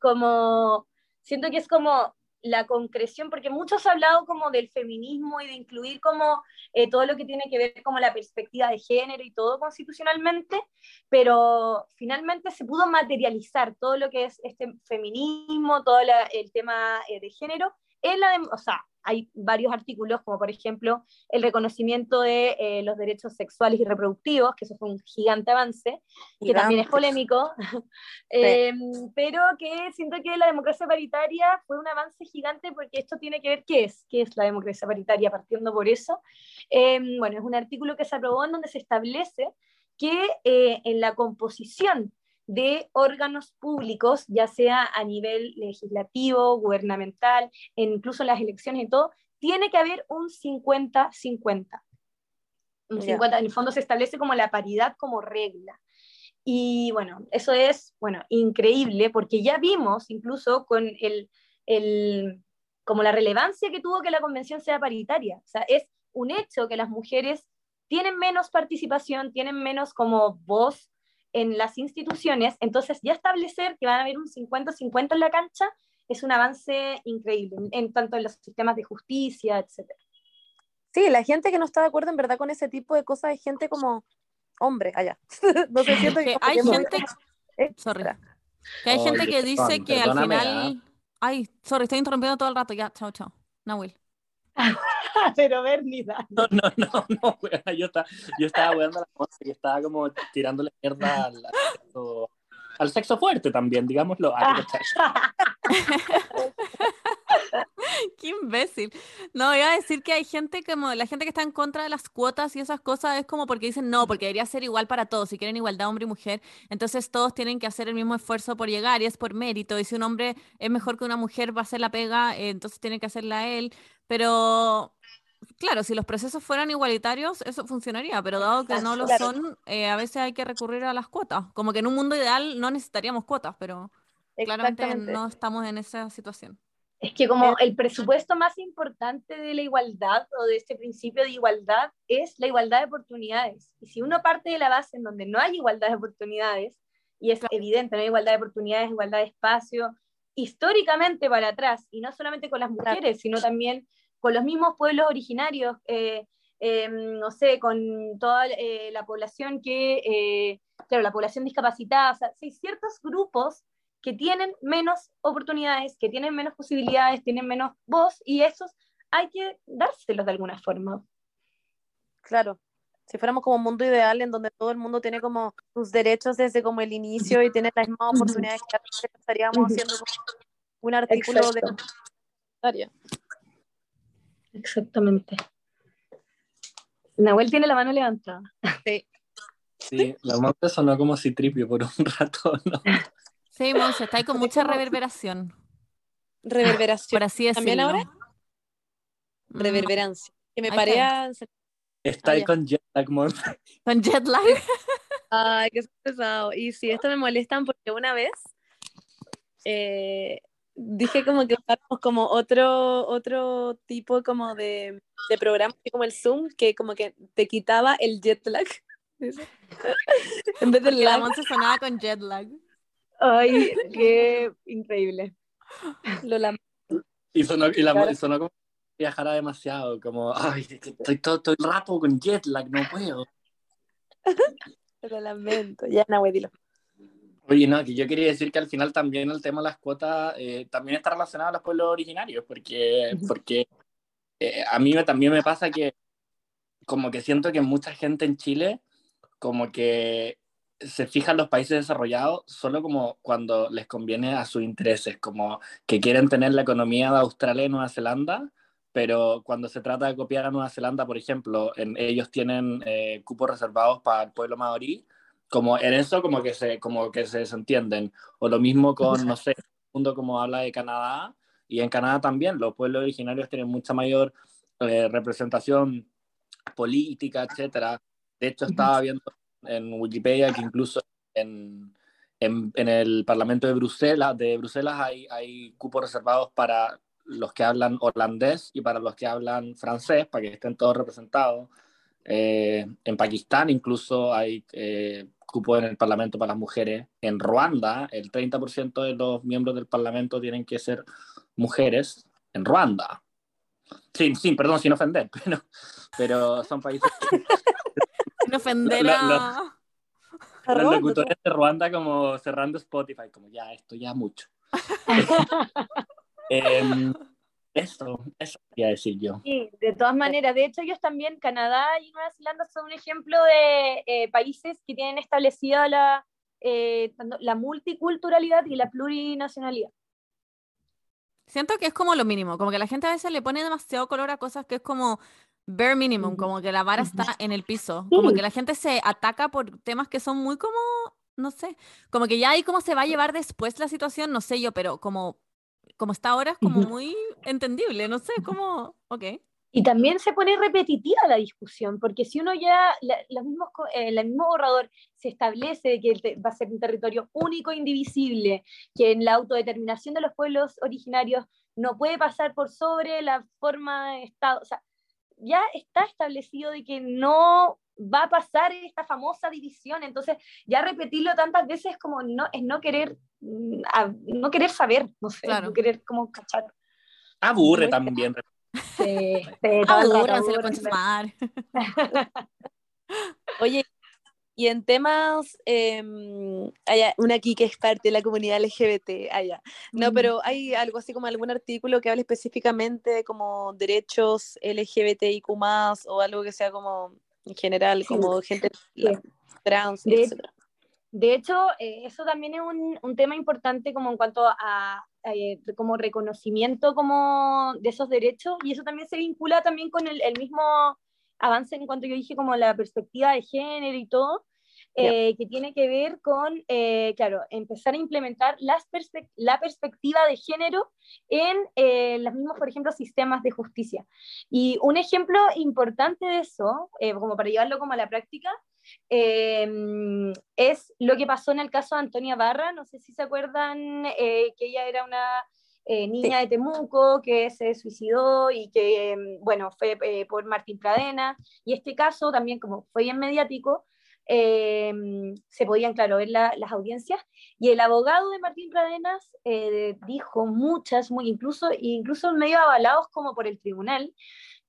S3: Como, siento que es como la concreción, porque muchos han hablado como del feminismo y de incluir como eh, todo lo que tiene que ver como la perspectiva de género y todo constitucionalmente, pero finalmente se pudo materializar todo lo que es este feminismo, todo el tema eh, de género, en la o sea, hay varios artículos, como por ejemplo el reconocimiento de eh, los derechos sexuales y reproductivos, que eso fue un gigante avance, que también es polémico, eh, pero que siento que la democracia paritaria fue un avance gigante porque esto tiene que ver qué es, qué es la democracia paritaria, partiendo por eso. Eh, bueno, es un artículo que se aprobó en donde se establece que eh, en la composición de órganos públicos, ya sea a nivel legislativo, gubernamental, e incluso en las elecciones y todo, tiene que haber un 50-50. Un
S2: Ya.
S3: 50, En el fondo se establece como la paridad como regla. Y bueno, eso es, bueno, increíble porque ya vimos incluso con el, el, como la relevancia que tuvo que la convención sea paritaria. O sea, es un hecho que las mujeres tienen menos participación, tienen menos como voz en las instituciones, entonces ya establecer que van a haber un 50-50 en la cancha es un avance increíble, en, tanto en los sistemas de justicia, etc.
S2: Sí, la gente que no está de acuerdo en verdad con ese tipo de cosas es gente como hombre, allá. no sé, siento
S1: Que hay gente-
S2: extra.
S1: Sorry. Que hay
S4: Oye,
S1: gente que dice
S4: perdón,
S1: que al final... Ay, sorry, estoy interrumpiendo todo el rato, ya, chao, chao. Nahuel.
S3: Pero Bernie, dale.
S4: No, no, no, no, weona, yo estaba, yo estaba weando la cosa y estaba como tirándole mierda al, al sexo, al sexo fuerte también, digámoslo. Ah.
S1: Qué imbécil. No, iba a decir que hay gente como la gente que está en contra de las cuotas y esas cosas es como porque dicen no, porque debería ser igual para todos. Si quieren igualdad hombre y mujer, entonces todos tienen que hacer el mismo esfuerzo por llegar y es por mérito. Y si un hombre es mejor que una mujer va a hacer la pega, eh, entonces tiene que hacerla él. Pero claro, si los procesos fueran igualitarios, eso funcionaría. Pero dado que no lo son, eh, a veces hay que recurrir a las cuotas. Como que en un mundo ideal no necesitaríamos cuotas, pero claramente no estamos en esa situación.
S3: Es que como el presupuesto más importante de la igualdad o de este principio de igualdad es la igualdad de oportunidades. Y si uno parte de la base en donde no hay igualdad de oportunidades, y es evidente, no hay igualdad de oportunidades, igualdad de espacio, históricamente para atrás, y no solamente con las mujeres, sino también con los mismos pueblos originarios, eh, eh, no sé, con toda eh, la población que, eh, claro, la población discapacitada, o sea, hay ciertos grupos que tienen menos oportunidades, que tienen menos posibilidades, tienen menos voz, y esos hay que dárselos de alguna forma.
S2: Claro. Si fuéramos como un mundo ideal en donde todo el mundo tiene como sus derechos desde como el inicio y tiene las mismas oportunidades que estaríamos haciendo un artículo de
S3: Exacto.
S2: área.
S3: Exactamente. Nahuel tiene la mano levantada.
S4: Sí, la monte sonó como citripio por un rato, ¿no?
S1: Sí, Monse, está ahí con mucha reverberación,
S2: Reverberación.
S1: por así decirlo.
S2: ¿También ahora?
S1: Mm,
S2: Reverberancia. Que me paré
S1: está.
S2: Ah,
S4: ahí
S2: ya.
S4: con jet lag, mon.
S1: Con jet lag.
S2: Ay, qué pesado. Y sí, esto me molestan porque una vez eh, dije como que usáramos como otro, otro tipo como de, de programa, como el Zoom, que como que te quitaba el jet lag. en vez del
S1: la Monse sonaba con jet lag.
S3: Ay, qué increíble.
S2: lo lam-
S4: Y sonó, y la,
S2: Claro.
S4: sonó como viajara demasiado, como, ay, estoy todo, estoy rato con jet lag, no puedo.
S2: Lo lamento. Ya, no, güey, dilo.
S4: Oye, no, que yo quería decir que al final también el tema de las cuotas eh, también está relacionado a los pueblos originarios, porque, porque eh, a mí me, también me pasa que como que siento que mucha gente en Chile como que se fijan los países desarrollados solo como cuando les conviene a sus intereses, como que quieren tener la economía de Australia y Nueva Zelanda, pero cuando se trata de copiar a Nueva Zelanda, por ejemplo, en, ellos tienen eh, cupos reservados para el pueblo maorí, como en eso como que se como que se desentienden. O lo mismo con no sé el mundo como habla de Canadá y en Canadá también los pueblos originarios tienen mucha mayor eh, representación política etcétera. De hecho estaba viendo en Wikipedia que incluso en, en, en, el Parlamento de Bruselas de Bruselas hay, hay cupos reservados para los que hablan holandés y para los que hablan francés para que estén todos representados eh, en Pakistán incluso hay eh, cupo en el Parlamento para las mujeres. En Ruanda, el 30% de los miembros del Parlamento tienen que ser mujeres. En Ruanda. Sí, sí, perdón, sin ofender, pero, pero son países...
S1: sin ofender a...
S4: Los locutores de Ruanda como cerrando Spotify, como ya, esto ya mucho. eh, eso, eso quería decir yo.
S3: Sí, de todas maneras. De hecho, ellos también, Canadá y Nueva Zelanda, son un ejemplo de eh, países que tienen establecida la, eh, la multiculturalidad y la plurinacionalidad.
S1: Siento que es como lo mínimo, como que la gente a veces le pone demasiado color a cosas que es como bare minimum, como que la vara está en el piso, como que la gente se ataca por temas que son muy como, no sé, como que ya ahí cómo se va a llevar después la situación, no sé yo, pero como como está ahora es como muy entendible, no sé, como, ok.
S3: Y también se pone repetitiva la discusión, porque si uno ya, la, los mismos, eh, el mismo borrador se establece que va a ser un territorio único e indivisible, que en la autodeterminación de los pueblos originarios no puede pasar por sobre la forma de Estado, o sea, ya está establecido de que no va a pasar esta famosa división, entonces ya repetirlo tantas veces como no, es no querer, mm, no querer saber, no sé, no querer como cachar.
S4: Aburre también.
S3: Sí,
S1: aburre, se lo puede
S2: Oye, y en temas, eh, una aquí que es parte de la comunidad LGBT, allá. No, mm. pero hay algo así como algún artículo que hable específicamente como derechos LGBTIQ o algo que sea como en general, como gente trans,
S3: de, de hecho, eh, eso también es un, un, tema importante como en cuanto a, eh, como reconocimiento como de esos derechos y eso también se vincula también con el, el, mismo avance en cuanto yo dije como la perspectiva de género y todo, eh, que tiene que ver con, eh, claro, empezar a implementar las la perspectiva de género en eh, los mismos, por ejemplo, sistemas de justicia. Y un ejemplo importante de eso, como para llevarlo como a la práctica, es lo que pasó en el caso de Antonia Barra, no sé si se acuerdan que ella era una niña de Temuco que se suicidó y que, bueno, fue por Martín Pradena. Y este caso también, como fue bien mediático, eh, se podían, claro, ver las audiencias. Y el abogado de Martín Pradenas eh, dijo muchas, muy, incluso, incluso medio avalados como por el tribunal,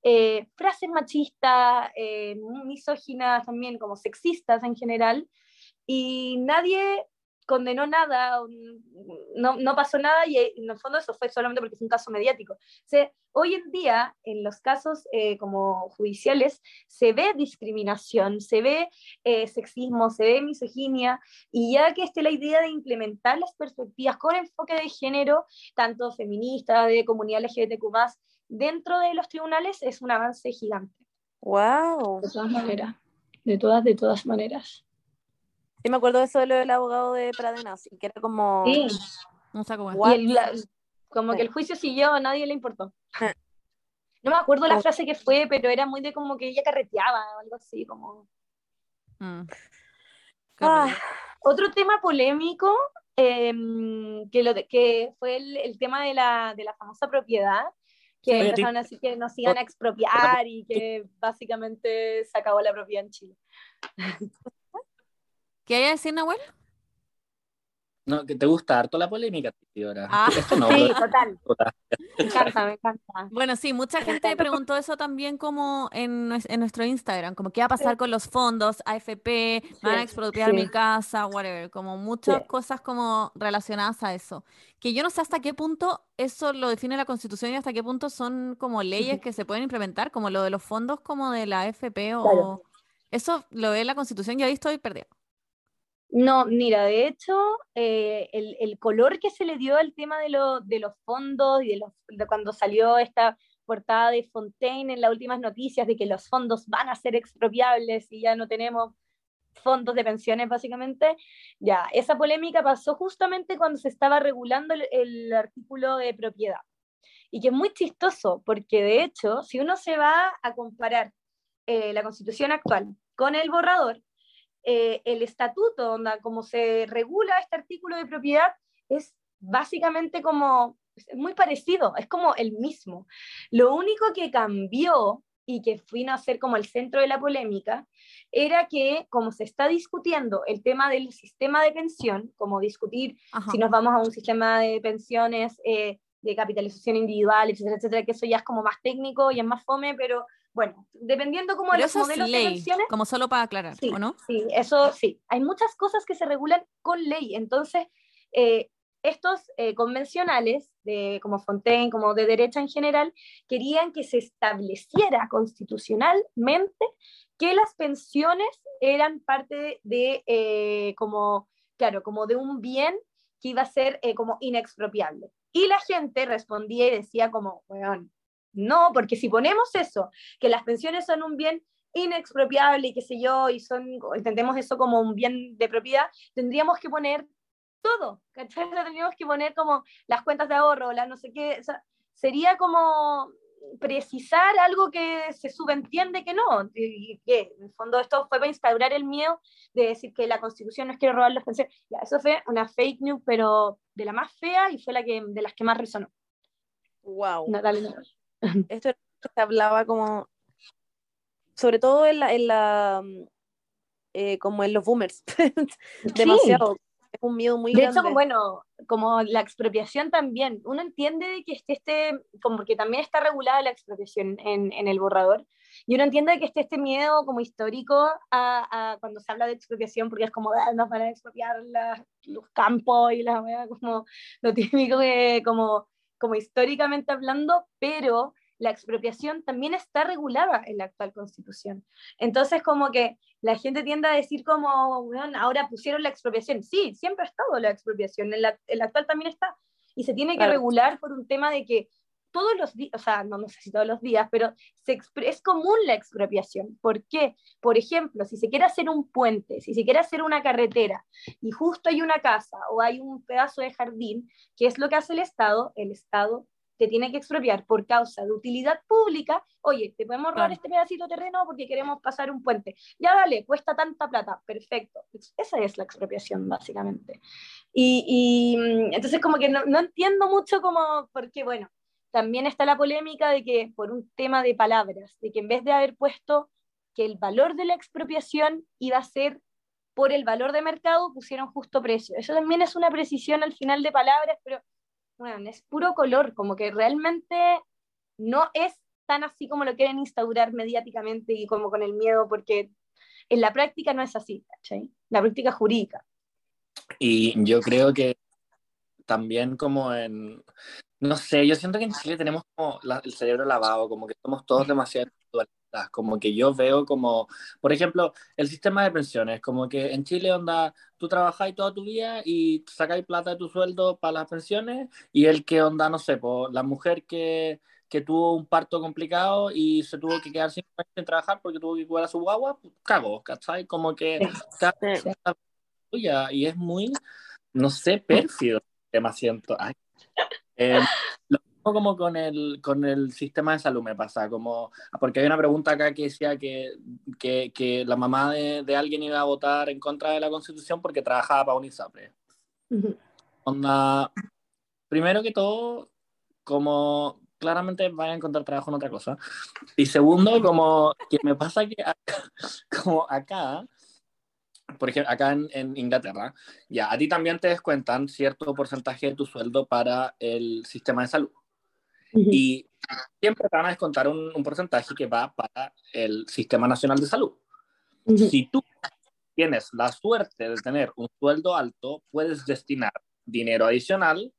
S3: eh, frases machistas, misóginas también, como sexistas en general, y nadie condenó nada, no, no, pasó nada y en el fondo eso fue solamente porque es un caso mediático. O hoy en día, en los casos eh, como judiciales, se ve discriminación, se ve eh, sexismo, se ve misoginia, y ya que esté la idea de implementar las perspectivas con enfoque de género, tanto feminista, de comunidad LGBTQ+, dentro de los tribunales, es un avance gigante.
S2: ¡Wow!
S3: De todas maneras, de todas, de todas maneras.
S2: Sí, me acuerdo de eso de lo del abogado de Pradenas, que era como...
S3: Sí.
S1: No sé cómo
S3: como que el juicio siguió, a nadie le importó. No me acuerdo la frase que fue, pero era muy de como que ella carreteaba o algo así, como... Mm. Ah, otro tema polémico em, que, lo que fue el, tema de la, de la, famosa propiedad, que empezaron a decir que nos iban a expropiar y que básicamente se acabó la propiedad en Chile.
S1: ¿Qué hay a decir, Nahuel?
S4: No, que te gusta harto la polémica, ahora.
S1: Ah.
S4: Esto no,
S3: Sí, total. Me encanta, me encanta.
S1: Bueno, sí, mucha gente preguntó eso también como en, nues- en nuestro Instagram, como qué va a pasar con los fondos, AFP, me van a
S3: Sí,
S1: expropiar
S2: sí.
S1: mi casa, whatever, como muchas
S3: Sí.
S1: cosas como relacionadas a eso. Que yo no sé hasta qué punto eso lo define la Constitución y hasta qué punto son como leyes que se pueden implementar, como lo de los fondos como de la AFP o...
S3: Claro.
S1: Eso lo ve la Constitución y ahí estoy perdida.
S3: No, mira, de hecho, eh, el, color que se le dio al tema de, lo- de los fondos y de, los, de cuando salió esta portada de Fontaine en las últimas noticias de que los fondos van a ser expropiables y ya no tenemos fondos de pensiones, básicamente, ya, esa polémica pasó justamente cuando se estaba regulando el, el artículo de propiedad. Y que es muy chistoso, porque de hecho, si uno se va a comparar eh, la constitución actual con el borrador, eh, el estatuto, onda, como se regula este artículo de propiedad, es básicamente como, muy parecido, es como el mismo. Lo único que cambió y que vino a ser como el centro de la polémica, era que como se está discutiendo el tema del sistema de pensión, como discutir
S1: Ajá.
S3: si nos vamos a un sistema de pensiones eh, de capitalización individual, etcétera, etcétera, que eso ya es como más técnico y es más fome, pero bueno, dependiendo como de los modelos de
S1: ley,
S3: pensiones,
S1: como solo para aclarar,
S3: Sí,
S1: ¿o no?
S3: sí, eso sí. Hay muchas cosas que se regulan con ley. Entonces, eh, estos eh, convencionales, de, como Fontaine, como de derecha en general, querían que se estableciera constitucionalmente que las pensiones eran parte de, eh, como, claro, como de un bien que iba a ser como inexpropiable. Y la gente respondía y decía como, bueno, no, porque si ponemos eso, que las pensiones son un bien inexpropiable y qué sé yo, y son, entendemos eso como un bien de propiedad, tendríamos que poner todo, ¿cachai? Tendríamos que poner como las cuentas de ahorro, las no sé qué, o sea, sería como precisar algo que se subentiende que no, y, que en el fondo esto fue para instaurar el miedo de decir que la constitución nos quiere robar las pensiones. Ya, eso fue una fake news, pero de la más fea y fue la que, de las que más resonó.
S2: Wow.
S3: Natalia.
S2: Esto era lo que se hablaba como, sobre todo en la, en la mm, eh, como en los boomers, demasiado, un miedo muy
S3: De
S2: grande.
S3: hecho, bueno, como la expropiación también, uno entiende de que esté este, como que también está regulada la expropiación en, en el borrador, y uno entiende que esté este miedo como histórico a, a cuando se habla de expropiación, porque es como, "Ah, nos van a expropiar los campos y la wea", como lo típico que, como, como históricamente hablando, pero la expropiación también está regulada en la actual constitución. Entonces, como que la gente tiende a decir como, "Weón, ahora pusieron la expropiación. Sí, siempre ha estado la expropiación, en la, en la actual también está. Y se tiene que
S2: Claro.
S3: regular por un tema de que todos los días, o sea, no, no sé si todos los días, pero se es común la expropiación. ¿Por qué? Por ejemplo, si se quiere hacer un puente, si se quiere hacer una carretera y justo hay una casa o hay un pedazo de jardín, ¿qué es lo que hace el Estado? El Estado te tiene que expropiar por causa de utilidad pública. Oye, te podemos robar
S1: Claro.
S3: este pedacito de terreno porque queremos pasar un puente. Ya dale, cuesta tanta plata. Perfecto. Esa es la expropiación, básicamente. Y, y, mm, entonces como que no, no entiendo mucho como, porque bueno, también está la polémica de que por un tema de palabras, de que en vez de haber puesto que el valor de la expropiación iba a ser por el valor de mercado, pusieron justo precio. Eso también es una precisión al final de palabras, pero bueno, es puro color, como que realmente no es tan así como lo quieren instaurar mediáticamente y como con el miedo, porque en la práctica no es así, ¿cachai? La práctica jurídica.
S4: Y yo creo que también como en, no sé, yo siento que en Chile tenemos como la- el cerebro lavado, como que somos todos demasiado individualistas, como que yo veo como, por ejemplo, el sistema de pensiones, como que en Chile onda, tú trabajáis toda tu vida y sacáis plata de tu sueldo para las pensiones y el que onda, no sé, por la mujer que, que tuvo un parto complicado y se tuvo que quedar sin, sin trabajar porque tuvo que cuidar a su guagua, pues, cagó, ¿cachai? Como que
S2: Sí.
S4: suya y es muy, no sé, pérfido el tema siento. Ay. Eh, lo como con el, con el sistema de salud me pasa, como, porque hay una pregunta acá que decía que, que, que la mamá de, de alguien iba a votar en contra de la constitución porque trabajaba para UNISAPRE. Onda, primero que todo, como claramente van a encontrar trabajo en otra cosa. Y segundo, como que me pasa que acá, como acá, por ejemplo, acá en, en, Inglaterra, ya, a ti también te descuentan cierto porcentaje de tu sueldo para el sistema de salud. Y siempre te van a descontar un, un, porcentaje que va para el Sistema Nacional de Salud. Si tú tienes la suerte de tener un sueldo alto, puedes destinar dinero adicional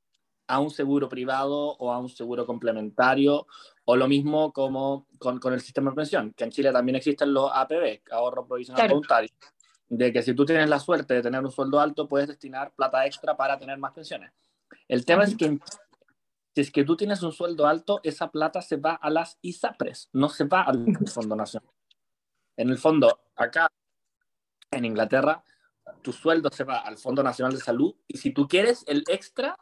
S4: a un seguro privado o a un seguro complementario, o lo mismo como con, con el sistema de pensión, que en Chile también existen los APB, ahorro provisional claro. voluntario, de que si tú tienes la suerte de tener un sueldo alto, puedes destinar plata extra para tener más pensiones. El tema es que si es que tú tienes un sueldo alto, esa plata se va a las ISAPRES, no se va al Fondo Nacional. En el fondo, acá en Inglaterra, tu sueldo se va al Fondo Nacional de Salud y si tú quieres el extra,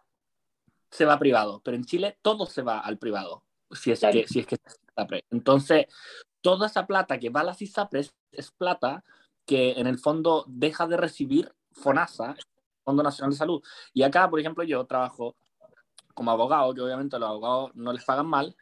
S4: se va privado. Pero en Chile todo se va al privado, si es que, si es que Entonces, toda esa plata que va a las ISAPRES es plata que en el fondo deja de recibir FONASA, Fondo Nacional de Salud. Y acá, por ejemplo, yo trabajo como abogado, que obviamente a los abogados no les pagan mal,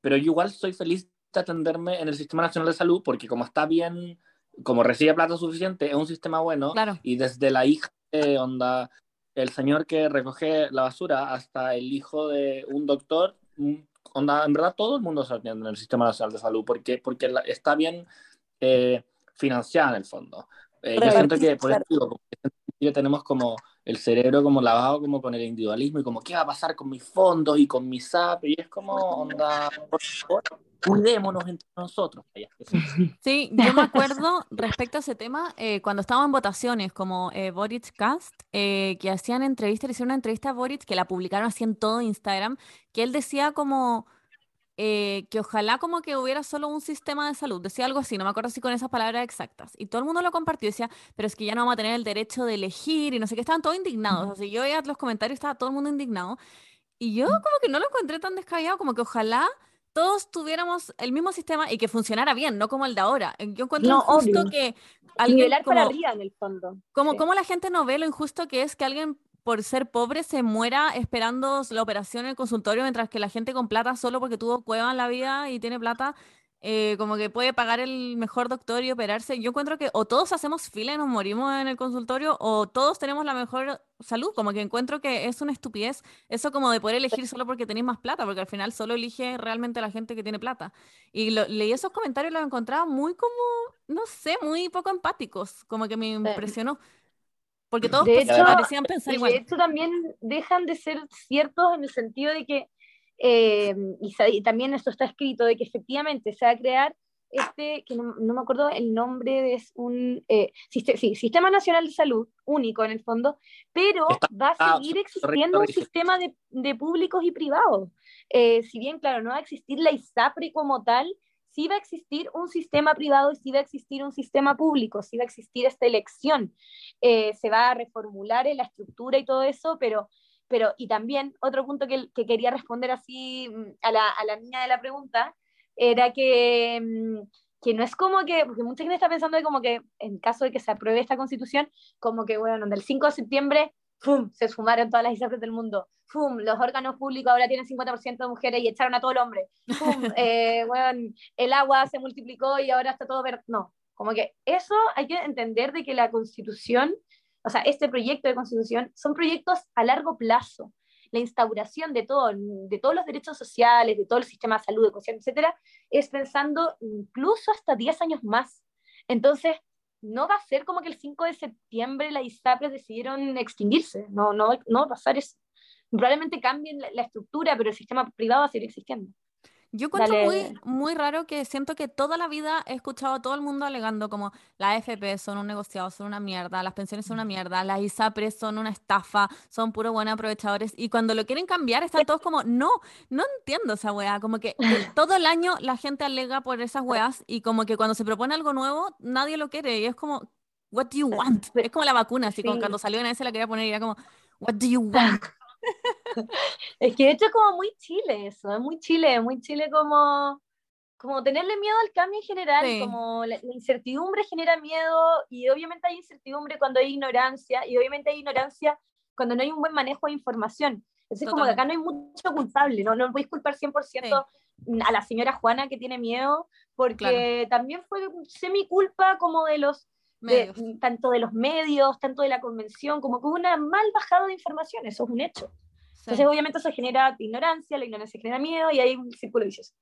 S4: pero yo igual soy feliz de atenderme en el Sistema Nacional de Salud porque como está bien como recibe plata suficiente, es un sistema bueno.
S1: Claro.
S4: Y desde la hija de onda, el señor que recoge la basura, hasta el hijo de un doctor, onda, en verdad todo el mundo se atiende en el Sistema Nacional de Salud porque, porque la, está bien eh, financiada en el fondo. Eh, yo siento que, por eso digo, tenemos como el cerebro como lavado como con el individualismo y como qué va a pasar con mis fondos y con mi SAP y es como onda por favor cuidémonos entre nosotros.
S1: Sí yo me acuerdo respecto a ese tema eh, cuando estaban votaciones como eh, Boric Cast eh, que hacían entrevistas le hicieron una entrevista a Boric que la publicaron así en todo Instagram que él decía como eh, que ojalá como que hubiera solo un sistema de salud, decía algo así, no me acuerdo si con esas palabras exactas, y todo el mundo lo compartió, decía, pero es que ya no vamos a tener el derecho de elegir, y no sé qué, estaban todos indignados, así yo veía los comentarios, estaba todo el mundo indignado, y yo como que no lo encontré tan descabellado, como que ojalá todos tuviéramos el mismo sistema y que funcionara bien, no como el de ahora. Yo encuentro
S3: no, obvio.
S1: que
S3: alguien Nivelar como, para arriba en el fondo.
S1: Como,
S3: sí.
S1: como la gente no ve lo injusto que es que alguien por ser pobre se muera esperando la operación en el consultorio, mientras que la gente con plata solo porque tuvo cueva en la vida y tiene plata, eh, como que puede pagar el mejor doctor y operarse. Yo encuentro que o todos hacemos fila y nos morimos en el consultorio, o todos tenemos la mejor salud. Como que encuentro que es una estupidez eso como de poder elegir solo porque tenéis más plata, porque al final solo elige realmente la gente que tiene plata. Y lo, leí esos comentarios y los encontraba muy como, no sé, muy poco empáticos, como que me impresionó. Porque todos
S3: de hecho,
S1: parecían pensar igual.
S3: De hecho, también dejan de ser ciertos en el sentido de que, eh, y, y, también esto está escrito, de que efectivamente se va a crear este, que no, no me acuerdo el nombre, es un eh, sistema, sí, Sistema Nacional de Salud, único en el fondo, pero va a seguir existiendo un sistema de, de públicos y privados. Eh, si bien, claro, no va a existir la ISAPRE como tal, sí va a existir un sistema privado y sí va a existir un sistema público, sí va a existir esta elección, eh, se va a reformular en la estructura y todo eso, pero, pero y también otro punto que, que quería responder así a la, a la, niña de la pregunta, era que, que no es como que, porque mucha gente está pensando de como que en caso de que se apruebe esta constitución, como que, bueno, del 5 de septiembre ¡fum! se sumaron todas las ISAPRES del mundo, ¡fum! los órganos públicos ahora tienen 50% de mujeres y echaron a todo el hombre, ¡fum! eh, bueno, el agua se multiplicó y ahora está todo verde. No, como que eso hay que entender de que la constitución, o sea, este proyecto de constitución son proyectos a largo plazo. La instauración de, todo, de todos los derechos sociales, de todo el sistema de salud, etcétera, es pensando incluso hasta 10 años más. Entonces, no va a ser como que el 5 de septiembre las ISAPRES decidieron extinguirse, no, no, no va a pasar eso. Probablemente cambien la, la, estructura, pero el sistema privado va a seguir existiendo.
S1: Yo encuentro muy, muy raro que siento que toda la vida he escuchado a todo el mundo alegando como las AFP son un negociado, son una mierda, las pensiones son una mierda, las ISAPRES son una estafa, son puro buenos aprovechadores. Y cuando lo quieren cambiar están todos como, no, no entiendo esa weá. Como que todo el año la gente alega por esas weas y como que cuando se propone algo nuevo nadie lo quiere. Y es como, what do you want? Es como la vacuna, así sí. como cuando salió una vez se la quería poner y era como, what do you want?
S3: es que de hecho es como muy chile eso, es muy chile, muy chile como, como tenerle miedo al cambio en general, sí. como la, la, incertidumbre genera miedo y obviamente hay incertidumbre cuando hay ignorancia y obviamente hay ignorancia cuando no hay un buen manejo de información. Entonces como que acá no hay mucho culpable, no, no podéis culpar 100% sí. a la señora Juana que tiene miedo, porque claro. también fue semi culpa como de los de- tanto de los medios, tanto de la convención, como que hubo una mal bajada de información, eso es un hecho.
S1: Sí.
S3: Entonces, obviamente, eso genera ignorancia, la ignorancia genera miedo y hay un círculo vicioso.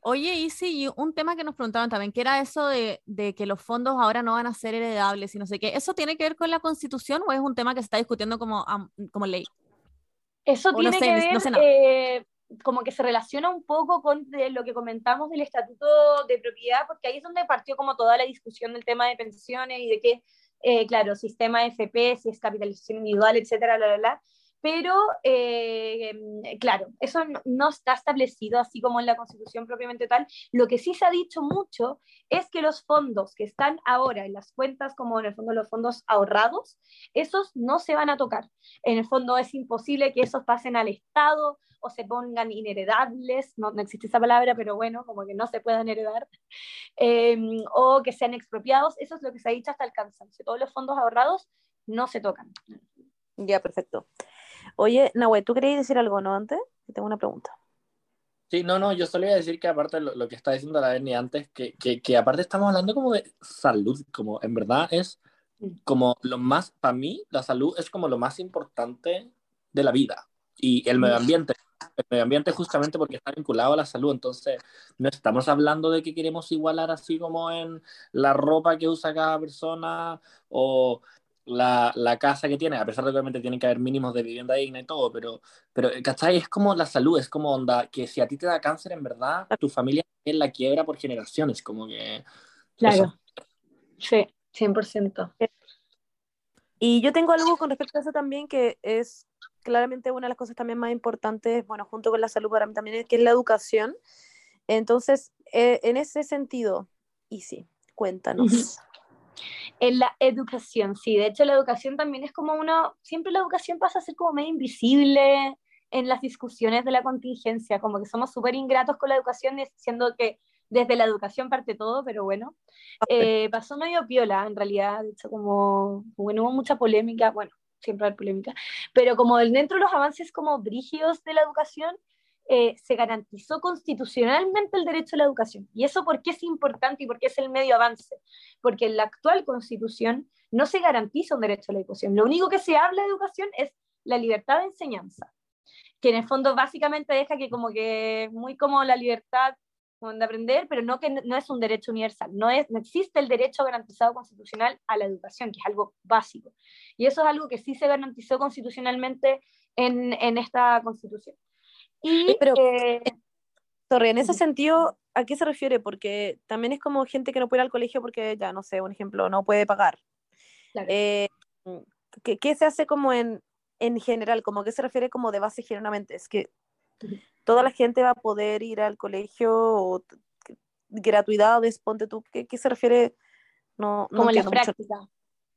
S1: Oye, Isi, y un tema que nos preguntaban también, que era eso de, de que los fondos ahora no van a ser heredables y no sé qué. ¿Eso tiene que ver con la constitución o es un tema que se está discutiendo como, como ley?
S3: Eso
S1: O no
S3: tiene
S1: sé,
S3: que ver,
S1: no sé
S3: eh, como que se relaciona un poco con de lo que comentamos del estatuto de propiedad, porque ahí es donde partió como toda la discusión del tema de pensiones y de que, eh, claro, sistema FP, si es capitalización individual, etcétera, bla, bla, bla. Pero, eh, em, claro, eso no, está establecido así como en la Constitución propiamente tal. Lo que sí se ha dicho mucho es que los fondos que están ahora en las cuentas, como en el fondo los fondos ahorrados, esos no se van a tocar. En el fondo es imposible que esos pasen al Estado o se pongan inheredables, no, existe esa palabra, pero bueno, como que no se puedan heredar, eh, o que sean expropiados, eso es lo que se ha dicho hasta el. Todos los fondos ahorrados no se tocan.
S2: Ya, perfecto. Oye, Nahue, ¿tú querías decir algo, no, antes? Tengo una pregunta.
S4: Sí, no, no, yo solo iba a decir que aparte de lo, lo que está diciendo la Berni antes, que, que, que aparte estamos hablando como de salud, como en verdad es como lo más, para mí la salud es como lo más importante de la vida y el medio ambiente. El medio ambiente justamente porque está vinculado a la salud, entonces no estamos hablando de que queremos igualar así como en la ropa que usa cada persona o la, la casa que tiene, a pesar de que obviamente tienen que haber mínimos de vivienda digna y todo, pero, pero ¿cachai? Es como la salud, es como onda, que si a ti te da cáncer en verdad, tu familia es la quiebra por generaciones, como que...
S3: Claro. Sí, 100%.
S2: Y yo tengo algo con respecto a eso también que es claramente una de las cosas también más importantes, bueno, junto con la salud para mí también, es que es la educación. Entonces, eh, en ese sentido, y sí, cuéntanos.
S3: En la educación, sí. De hecho, la educación también es como una, siempre la educación pasa a ser como medio invisible en las discusiones de la contingencia, como que somos súper ingratos con la educación, siendo que desde la educación parte todo, pero bueno, eh, pasó medio piola en realidad, de hecho como, bueno, hubo mucha polémica, bueno, siempre hay polémica, pero como dentro de los avances como brígidos de la educación, eh, se garantizó constitucionalmente el derecho a la educación. ¿Y eso por qué es importante y por qué es el medio avance? Porque en la actual constitución no se garantiza un derecho a la educación. Lo único que se habla de educación es la libertad de enseñanza, que en el fondo básicamente deja que como que muy como la libertad de aprender, pero no que no es un derecho universal, no, es, no existe el derecho garantizado constitucional a la educación, que es algo básico. Y eso es algo que sí se garantizó constitucionalmente en, en esta constitución. Y,
S2: Pero-
S3: eh,
S2: Sorry, en ese sentido, ¿a qué se refiere? Porque también es como gente que no puede ir al colegio porque, ya no sé, un ejemplo, no puede pagar.
S3: claro.
S2: Eh, ¿qué, qué se hace como en, en general? ¿Como qué se refiere como de base generalmente? Es que toda la gente va a poder ir al colegio o gratuidades, ponte tú, ¿qué, qué se refiere? No, no
S3: como la práctica.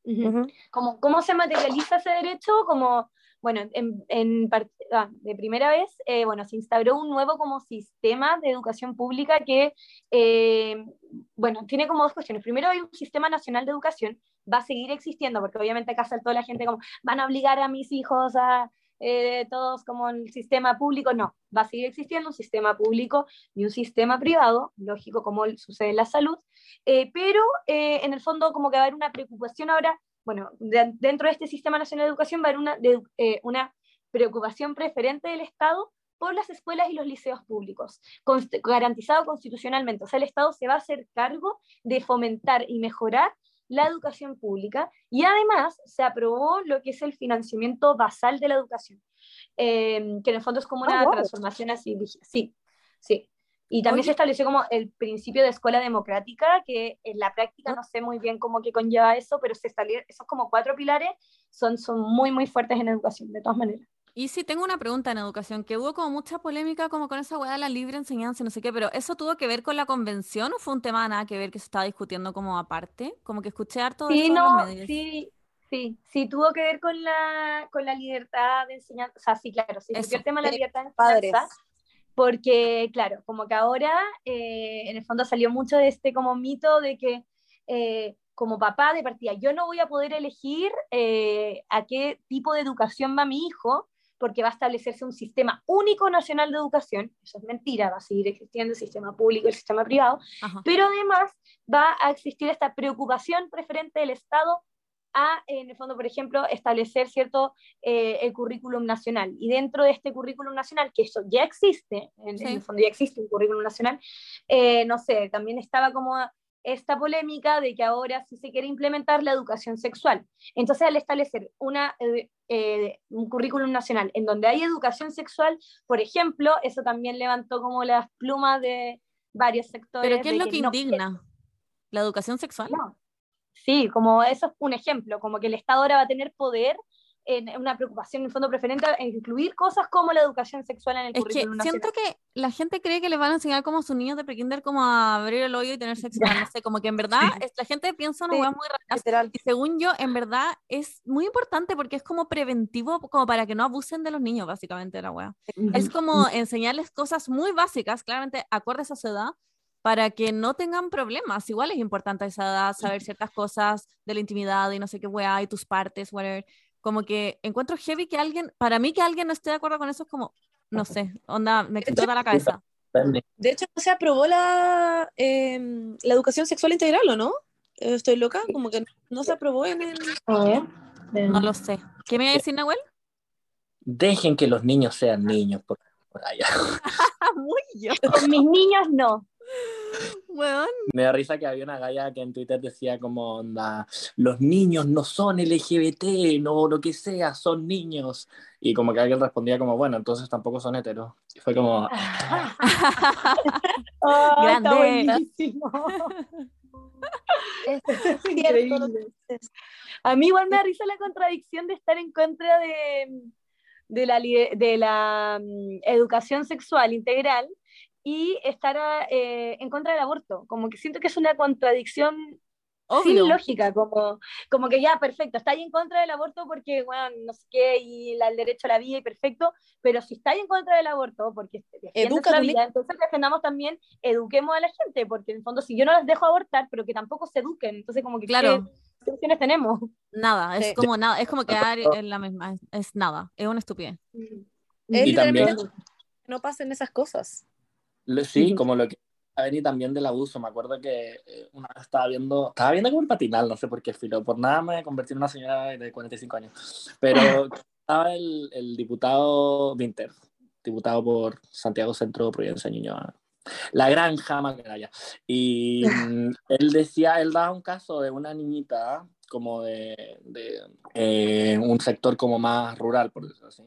S3: Ujú. como, ¿Cómo se materializa ese derecho? Como, bueno, en, en ah, de primera vez, eh, bueno, se instauró un nuevo como sistema de educación pública que, eh, bueno, tiene como dos cuestiones. Primero hay un sistema nacional de educación, va a seguir existiendo, porque obviamente acá saltó la gente como, van a obligar a mis hijos a eh, todos como el sistema público, no, va a seguir existiendo un sistema público y un sistema privado, lógico como sucede en la salud, eh, pero en el fondo como que va a haber una preocupación ahora, bueno, de- dentro de este Sistema Nacional de Educación va a haber una, de- eh, una preocupación preferente del Estado por las escuelas y los liceos públicos, garantizado constitucionalmente. O sea, el Estado se va a hacer cargo de fomentar y mejorar la educación pública y además se aprobó lo que es el financiamiento basal de la educación, eh, que en el fondo es como
S2: Ah,
S3: una
S2: wow.
S3: transformación así. Sí, sí. Y también
S1: Oye.
S3: se estableció como el principio de escuela democrática, que en la práctica no sé muy bien cómo que conlleva eso, pero se establecieron esos como cuatro pilares son, son muy, muy fuertes en educación, de todas maneras.
S1: Y sí, tengo una pregunta en educación, que hubo como mucha polémica como con esa weá de la libre enseñanza no sé qué, pero ¿eso tuvo que ver con la convención o fue un tema nada que ver que se estaba discutiendo como aparte? Como que escuché harto de
S3: Sí,
S1: eso en los
S3: no,
S1: medios.
S3: sí, sí, sí, tuvo que ver con la, con la libertad de enseñanza, o sea, sí, claro, sí, el tema de la libertad de
S2: padres.
S3: Porque, claro, como que ahora, eh, en el fondo salió mucho de este como mito de que eh, como papá de partida, yo no voy a poder elegir eh, a qué tipo de educación va mi hijo, porque va a establecerse un sistema único nacional de educación, eso es mentira, va a seguir existiendo el sistema público y el sistema privado,
S1: Ajá.
S3: pero además va a existir esta preocupación preferente del Estado a, en el fondo, por ejemplo, establecer cierto eh, el currículum nacional. Y dentro de este currículum nacional, que eso ya existe, en,
S1: Sí.
S3: en el fondo ya existe un currículum nacional, eh, no sé, también estaba como esta polémica de que ahora sí se quiere implementar la educación sexual. Entonces, al establecer una, eh, eh, un currículum nacional en donde hay educación sexual, por ejemplo, eso también levantó como las plumas de varios sectores.
S1: Pero ¿qué es lo que
S3: no
S1: indigna? ¿La educación sexual?
S3: no. Sí, como eso es un ejemplo, como que el Estado ahora va a tener poder en una preocupación en fondo preferente en incluir cosas como la educación sexual en el
S1: Es que
S3: currículum nacional.
S1: siento que la gente cree que les van a enseñar como a sus niños de prekinder como a abrir el hoyo y tener sexo, no sé, como que en verdad la gente piensa una
S2: Sí.
S1: muy rara. Y según yo, en verdad es muy importante porque es como preventivo, como para que no abusen de los niños, básicamente, la weá. Es como enseñarles cosas muy básicas, claramente acordes a su edad, para que no tengan problemas. Igual es importante a esa edad saber ciertas cosas de la intimidad y no sé qué weá, y tus partes, whatever. Como que encuentro heavy que alguien, para mí que alguien no esté de acuerdo con eso es como, no sé, onda, me explota la cabeza.
S2: De hecho, no se aprobó la, em, la educación sexual integral, ¿o no? Eh, ¿Estoy loca? Como que no se aprobó en el...
S3: A ver.
S1: No lo sé. ¿Qué me iba a decir, Nahuel?
S4: Dejen que los niños sean niños por, por allá.
S1: Muy yo.
S3: Con mis niños no.
S1: Weón.
S4: Me da risa que había una galla que en Twitter decía como onda, los niños no son LGBT, no lo que sea, son niños. Y como que alguien respondía como, bueno, entonces tampoco son heteros. Y fue como,
S3: Oh,
S1: Grande.
S3: Está buenísimo. Es
S2: Cierto, lo
S3: increíble. A mí igual me da risa la contradicción de estar en contra de, de la, de la mm, educación sexual integral y estar eh, en contra del aborto. Como que siento que es una contradicción
S1: Obvio.
S3: sin lógica, como, como que ya, perfecto, está ahí en contra del aborto porque, bueno, no sé qué, y la- el derecho a la vida y perfecto, pero si está ahí en contra del aborto porque defiendes la vida, entonces defendamos también, eduquemos a la gente, porque en el fondo si yo no las dejo abortar, pero que tampoco se eduquen, entonces como que
S1: Claro.
S3: ¿qué soluciones tenemos?
S1: Nada, es
S2: Sí.
S1: como nada, es como quedar en la misma, es, es nada, es una estupidez.
S2: Es
S4: Y
S2: literalmente
S4: también-
S2: no pasen esas cosas.
S4: Sí, como lo que a venir también del abuso. Me acuerdo que eh, una vez estaba viendo, estaba viendo como el patinal, no sé por qué filo, por nada me convertí en una señora de 45 años. Pero estaba el, el diputado Winter, diputado por Santiago Centro, Providencia, Ñuñoa. La granja Macaraya. Y mm, él decía, él daba un caso de una niñita como de, de, eh, un sector como más rural, por decirlo así,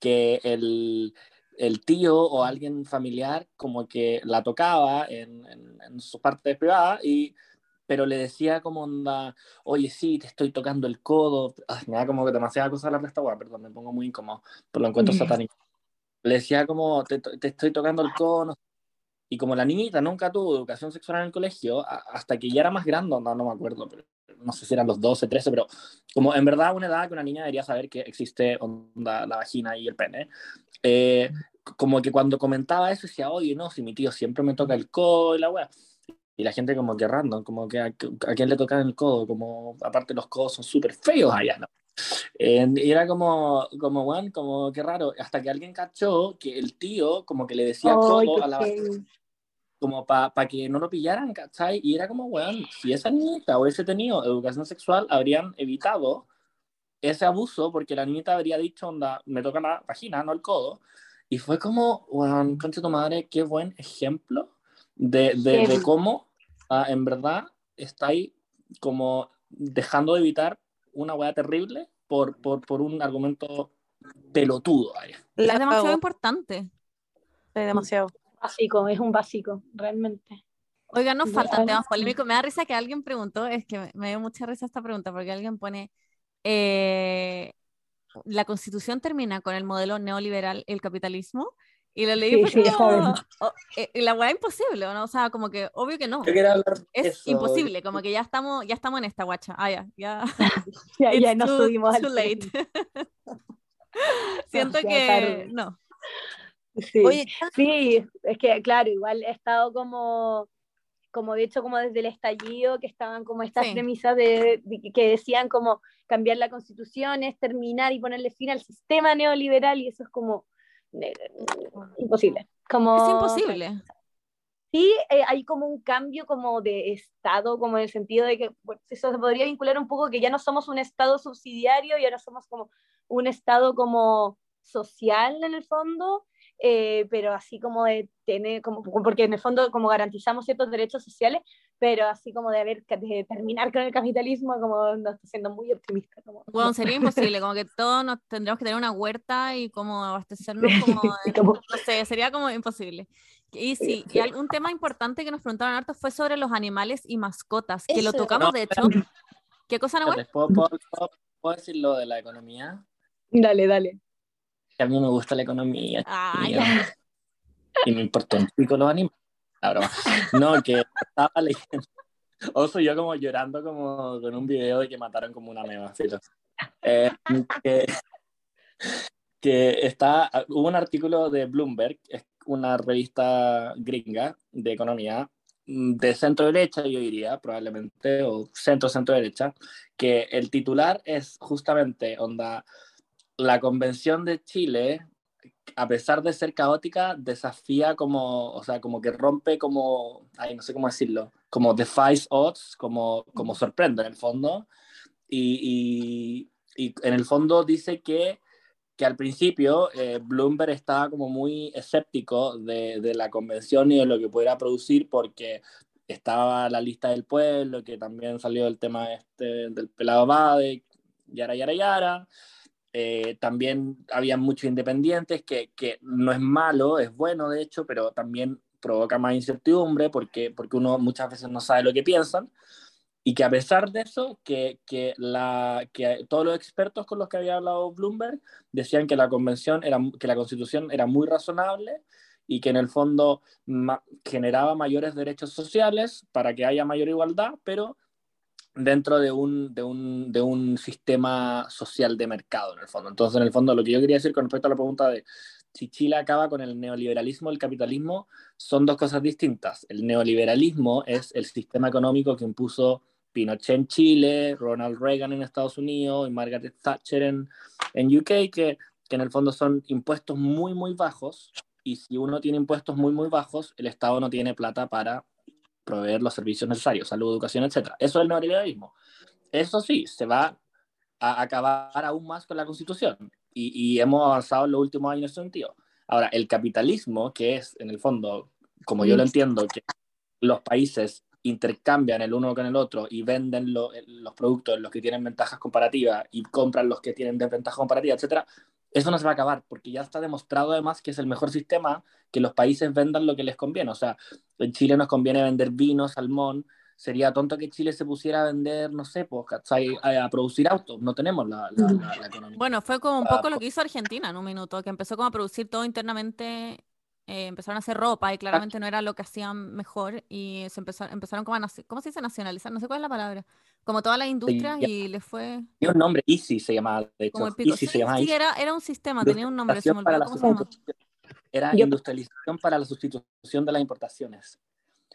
S4: que el, el tío o alguien familiar como que la tocaba en, en, en sus partes privadas y pero le decía como onda, oye, sí, te estoy tocando el codo. Ay, me da como que demasiada cosa la presta, perdón, me pongo muy incómodo, pero lo encuentro satánico. Le decía como, te, te estoy tocando el codo, no. Y como la niñita nunca tuvo educación sexual en el colegio, hasta que ya era más grande, no, no me acuerdo, pero no sé si eran los 12, 13, pero como en verdad una edad que una niña debería saber que existe onda, la vagina y el pene. Eh, como que cuando comentaba eso decía, oye, no, si mi tío siempre me toca el codo y la weá. Y la gente como que random, como que a, a quién le tocan el codo, como aparte los codos son súper feos allá, ¿no? Eh, y era como, como, weón, como que raro, hasta que alguien cachó que el tío como que le decía
S3: Ay,
S4: codo a la como para que no lo pillaran, ¿cachai? Y era como, weón, si esa niñita hubiese tenido educación sexual, habrían evitado ese abuso, porque la niñita habría dicho, onda, me toca la vagina, no el codo. Y fue como, weón, concha tu madre, qué buen ejemplo de, de, de
S3: Heavy.
S4: cómo, ah, en verdad, estáis como dejando de evitar una weá terrible por, por, por un argumento pelotudo.
S2: La
S1: es demasiado importante.
S2: Sí, demasiado.
S3: Básico, es un básico, realmente.
S1: Oigan, nos faltan temas polémicos. Me da risa que alguien preguntó, es que me, me dio mucha risa esta pregunta, porque alguien pone, eh, ¿la constitución termina con el modelo neoliberal, el capitalismo? Y lo leí
S3: Sí,
S1: fue
S3: sí,
S1: como, oh, eh, la weá imposible, ¿o ¿no? O sea, como que, obvio que no.
S4: Yo quería hablar de
S1: Es
S4: eso.
S1: imposible, como que ya estamos, ya estamos en esta guacha. Ah, ya, ya.
S3: Ya, ya
S1: It's
S3: nos
S1: too-
S3: subimos al
S1: too late.
S3: tren.
S1: Siento
S3: Ya
S1: que
S3: tarde.
S1: no.
S3: Sí.
S2: Oye,
S3: Sí, es que claro, igual he estado como como de hecho como desde el estallido, que estaban como estas premisas de, que decían como cambiar la constitución es terminar y ponerle fin al sistema neoliberal y eso es como eh, imposible. Como,
S1: es imposible.
S3: Sí, eh, hay como un cambio como de Estado, como en el sentido de que eso se podría vincular un poco que ya no somos un Estado subsidiario, ya no somos como un Estado como social en el fondo, eh, pero así como de tener, como, porque en el fondo como garantizamos ciertos derechos sociales, pero así como de, haber, de terminar con el capitalismo, como no estoy siendo muy optimista. Como,
S1: bueno, sería imposible, como que todos nos tendríamos que tener una huerta y como abastecernos como, no sé, sería como imposible. Y sí, y algún tema importante que nos preguntaron harto fue sobre los animales y mascotas, que lo tocamos de hecho. ¿Qué cosa, no
S4: ¿Puedo, puedo, puedo decir lo de la economía?
S3: Dale, dale
S4: a mí me gusta la economía. y me importa un pico los animales. No, que estaba leyendo. Oso yo como llorando como con un video de que mataron como una mema, eh, que, que está, hubo un artículo de Bloomberg, una revista gringa de economía, mm, de centro derecha, yo diría, probablemente, o centro centro derecha, que el titular es justamente onda la convención de Chile, a pesar de ser caótica, desafía como, o sea, como que rompe como, ay, no sé cómo decirlo, como defies odds, como, como sorprende en el fondo. Y, y, en el fondo dice que, que al principio eh, Bloomberg estaba como muy escéptico de, de, la convención y de lo que pudiera producir porque estaba la lista del pueblo, que también salió el tema este, del pelado Bade, yara, yara, yara. Eh, también había muchos independientes, que, que, no es malo, es bueno de hecho, pero también provoca más incertidumbre porque, porque uno muchas veces no sabe lo que piensan. Y que a pesar de eso, que, que, la, que todos los expertos con los que había hablado Bloomberg decían que la convención era, que la constitución era muy razonable y que en el fondo generaba mayores derechos sociales para que haya mayor igualdad, pero dentro de un, de, un, de un sistema social de mercado, en el fondo. Entonces, en el fondo, lo que yo quería decir con respecto a la pregunta de si Chile acaba con el neoliberalismo, el capitalismo, son dos cosas distintas. El neoliberalismo es el sistema económico que impuso Pinochet en Chile, Ronald Reagan en Estados Unidos y Margaret Thatcher en, en UK, que, que en el fondo son impuestos muy, muy bajos. Y si uno tiene impuestos muy, muy bajos, el Estado no tiene plata para proveer los servicios necesarios, salud, educación, etc. Eso es el neoliberalismo. Eso sí, se va a acabar aún más con la constitución y, y hemos avanzado en los últimos años en ese sentido. Ahora, el capitalismo, que es en el fondo, como yo lo entiendo, que los países intercambian el uno con el otro y venden los productos los que tienen ventajas comparativas y compran los que tienen desventajas comparativas, etcétera, eso no se va a acabar porque ya está demostrado además que es el mejor sistema que los países vendan lo que les conviene. O sea, en Chile nos conviene vender vino, salmón. Sería tonto que Chile se pusiera a vender, no sé, pues, a, producir autos. No tenemos la, economía.
S1: Bueno, fue como un poco lo que hizo Argentina en un minuto, que empezó como a producir todo internamente eh, empezaron a hacer ropa y claramente no era lo que hacían mejor y se empezaron, empezaron como a, ¿cómo se dice? Nacionalizar, no sé cuál es la palabra, como todas las industrias y les fue...
S4: Tiene un nombre, Easy se llamaba, de hecho.
S1: Easy se llamaba sí, Era, era un sistema, tenía un nombre, se me olvidó cómo se llama.
S4: Era industrialización para la sustitución de las importaciones.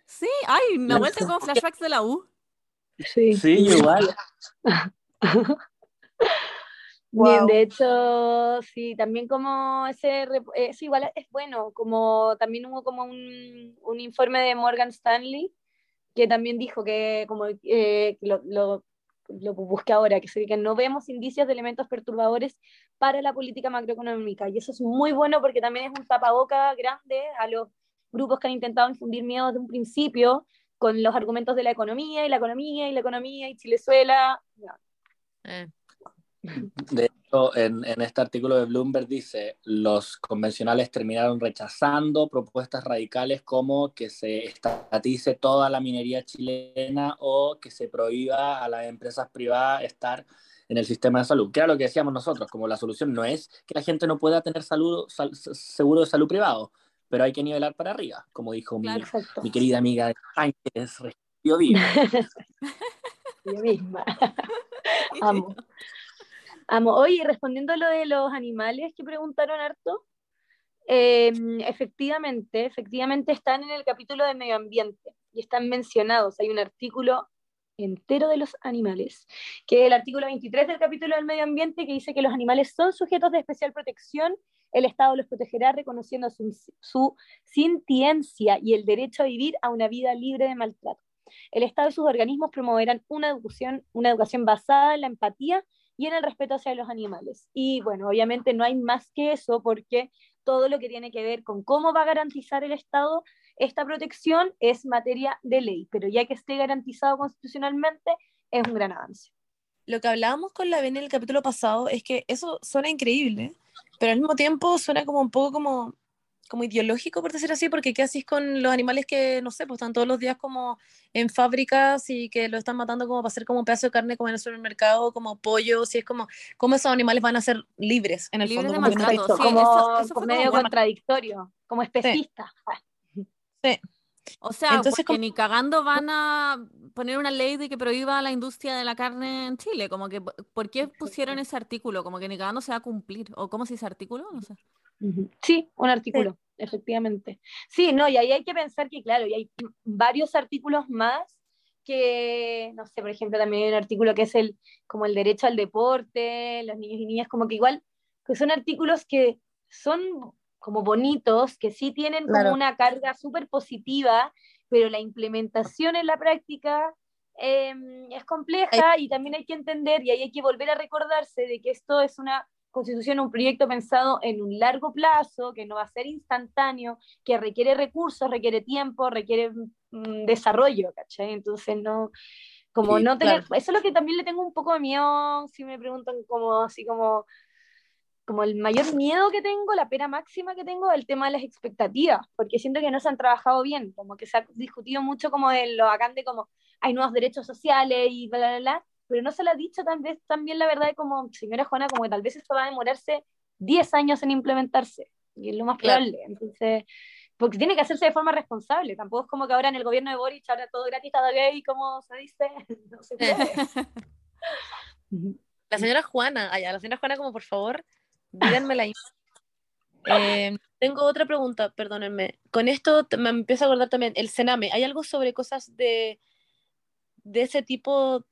S1: Sí, ay, una vuelta con flashbacks de la U.
S3: Sí,
S4: sí igual.
S3: Bien, de hecho, sí, también como ese, eso igual es bueno, como también hubo como un, un informe de Morgan Stanley que también dijo que como eh, lo, lo, lo, busqué ahora, que, que no vemos indicios de elementos perturbadores para la política macroeconómica y eso es muy bueno porque también es un tapaboca grande a los grupos que han intentado infundir miedo desde un principio con los argumentos de la economía y la economía y la economía y Chilezuela. Eh.
S4: De hecho, en, en, este artículo de Bloomberg dice, los convencionales terminaron rechazando propuestas radicales como que se estatice toda la minería chilena o que se prohíba a las empresas privadas estar en el sistema de salud. Que era lo que decíamos nosotros, como la solución no es que la gente no pueda tener salud, seguro de salud privado, pero hay que nivelar para arriba, como dijo mi, mi, querida amiga de Sánchez,
S3: Yo misma. Amo. Amo. Oye, respondiendo a lo de los animales que preguntaron harto, em, efectivamente, efectivamente están en el capítulo de medio ambiente. y están mencionados. Hay un artículo entero de los animales, que es el artículo 23 del capítulo del medio ambiente que dice que los animales son sujetos de especial protección, el Estado los protegerá reconociendo su, su sintiencia y el derecho a vivir a una vida libre de maltrato. El Estado y sus organismos promoverán una educación, una educación basada en la empatía y en el respeto hacia los animales. Y bueno, obviamente no hay más que eso porque todo lo que tiene que ver con cómo va a garantizar el Estado esta protección es materia de ley, pero ya que esté garantizado constitucionalmente es un gran avance.
S2: Lo que hablábamos con la Ben en el capítulo pasado es que eso suena increíble, pero al mismo tiempo suena como un poco como como ideológico, por decir así, porque ¿qué hacéis con los animales que, no sé, pues están todos los días como en fábricas y que lo están matando como para hacer como un pedazo de carne como en el supermercado, como pollo, si es como, ¿cómo esos animales van a ser libres en el
S1: Libres
S2: fondo?
S1: de
S2: Como
S1: maltrato, sí,
S3: como,
S1: eso- eso
S3: como medio
S1: como-
S3: contradictorio, como especista.
S2: Sí.
S1: O sea,
S2: Entonces,
S1: porque
S2: como-
S1: ni cagando van a poner una ley de que prohíba la industria de la carne en Chile. Como que, ¿por qué pusieron ese artículo? Como que ni cagando se va a cumplir. ¿O cómo se dice artículo? No sé.
S3: Sí, un artículo, efectivamente. Sí, no, y ahí hay que pensar que, claro, y hay varios artículos más que, no sé, por ejemplo, también hay un artículo que es el, como el derecho al deporte, los niños y niñas, como que igual, que son artículos que son como bonitos, que sí tienen como
S2: Claro.
S3: una carga súper positiva, pero la implementación en la práctica eh, es compleja y también hay que entender y ahí hay que volver a recordarse de que esto es una constitución, un proyecto pensado en un largo plazo, que no va a ser instantáneo, que requiere recursos, requiere tiempo, requiere mm, desarrollo, ¿cachai? Entonces no, como
S4: Sí,
S3: no tener,
S2: claro.
S3: eso es lo que también le tengo un poco de miedo, si me preguntan como así como como el mayor miedo que tengo, la pena máxima que tengo, el tema de las expectativas, porque siento que no se han trabajado bien, como que se ha discutido mucho como de lo bacán de como hay nuevos derechos sociales y bla, bla, bla, pero no se le ha dicho tal vez también la verdad de como, señora Juana, como que tal vez esto va a demorarse 10 años en implementarse, y es lo más
S2: Claro.
S3: probable, entonces, porque tiene que hacerse de forma responsable, tampoco es como que ahora en el gobierno de Boric ahora todo gratis, todo gay, como se dice, no se puede.
S2: La señora Juana, allá, la señora Juana, como por favor, díganme la eh, Tengo otra pregunta, perdónenme. Con esto me empiezo a acordar también, el Sename, ¿hay algo sobre cosas de, de ese tipo?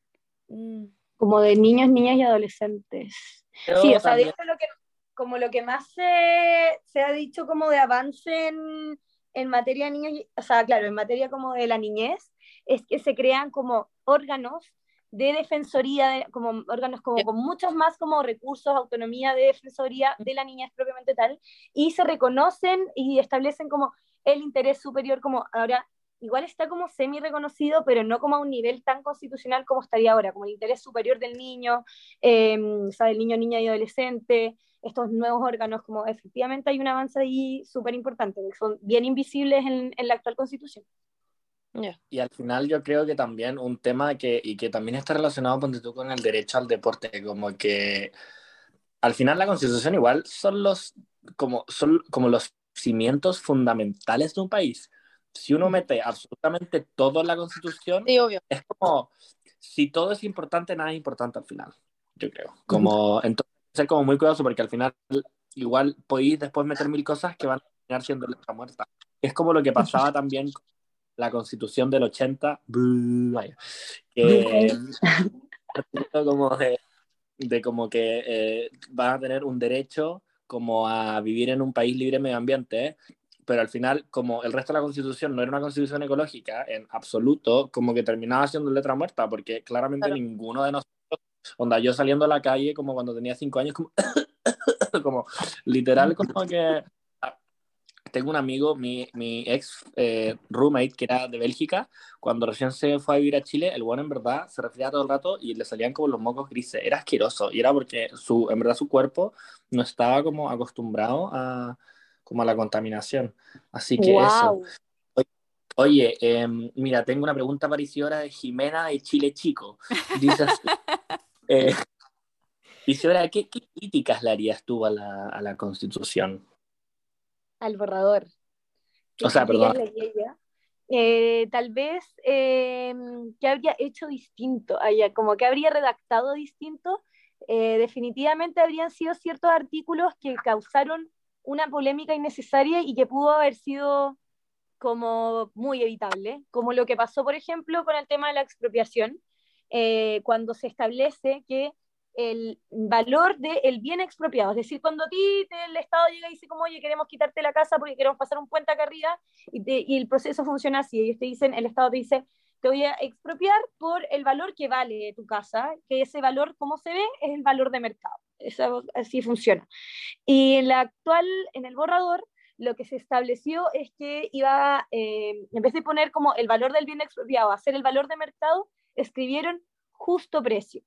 S2: Mm,
S3: como de niños, niñas y adolescentes. Sí, o sea, de
S4: también-
S3: hecho lo que, como lo que más se, se ha dicho como de avance en, en materia de niños, o sea, claro, en materia como de la niñez, es que se crean como órganos de defensoría, de- como órganos como
S2: Ya.
S3: con muchos más como recursos, autonomía de defensoría de la niñez propiamente tal, y se reconocen y establecen como el interés superior, como ahora igual está como semi reconocido, pero no como a un nivel tan constitucional como estaría ahora, como el interés superior del niño, eh, o sea, del niño, niña y adolescente, estos nuevos órganos, como efectivamente hay un avance ahí súper importante, que son bien invisibles en, en la actual constitución.
S2: Ya.
S4: Y al final yo creo que también un tema que, y que también está relacionado ponte tú, con el derecho al deporte, como que al final la constitución igual son los, como, son como los cimientos fundamentales de un país. Si uno mete absolutamente todo en la constitución,
S2: Sí, obvio.
S4: es como, si todo es importante, nada es importante al final, yo creo. Como, entonces, ser como muy cuidadoso porque al final igual podéis después meter mil cosas que van a terminar siendo letra muerta. Es como lo que pasaba también con la constitución del 80, buh, vaya, que como de, de como que eh, van a tener un derecho como a vivir en un país libre de medio ambiente, pero al final, como el resto de la constitución no era una constitución ecológica en absoluto, como que terminaba siendo letra muerta, porque claramente
S2: Claro.
S4: ninguno de nosotros, onda, yo saliendo a la calle como cuando tenía cinco años, como, como literal, como que tengo un amigo, mi, mi ex eh, roommate, que era de Bélgica, cuando recién se fue a vivir a Chile, el bueno en verdad se resfriaba todo el rato y le salían como los mocos grises. Era asqueroso y era porque su, en verdad su cuerpo no estaba como acostumbrado a, como a la contaminación. Así que eso. Oye, eh, mira, tengo una pregunta para Isidora de Jimena de Chile Chico. Dice así, eh, Isidora, ¿qué, ¿qué críticas le harías tú a la, a la Constitución?
S3: Al borrador.
S4: O sea, perdón.
S3: ella? Eh, tal vez, eh, ¿qué habría hecho distinto? allá? como que habría redactado distinto. Eh, definitivamente habrían sido ciertos artículos que causaron una polémica innecesaria y que pudo haber sido como muy evitable, como lo que pasó, por ejemplo, con el tema de la expropiación, eh, cuando se establece que el valor del bien expropiado, es decir, cuando a ti el Estado llega y dice como, oye, queremos quitarte la casa porque queremos pasar un puente acá arriba, y, y el proceso funciona así, ellos te dicen, el Estado te dice, te voy a expropiar por el valor que vale tu casa, que ese valor, como se ve, es el valor de mercado. Eso, así funciona. Y en la actual, en el borrador, lo que se estableció es que iba, eh, en vez de poner como el valor del bien expropiado, hacer el valor de mercado, escribieron justo precio.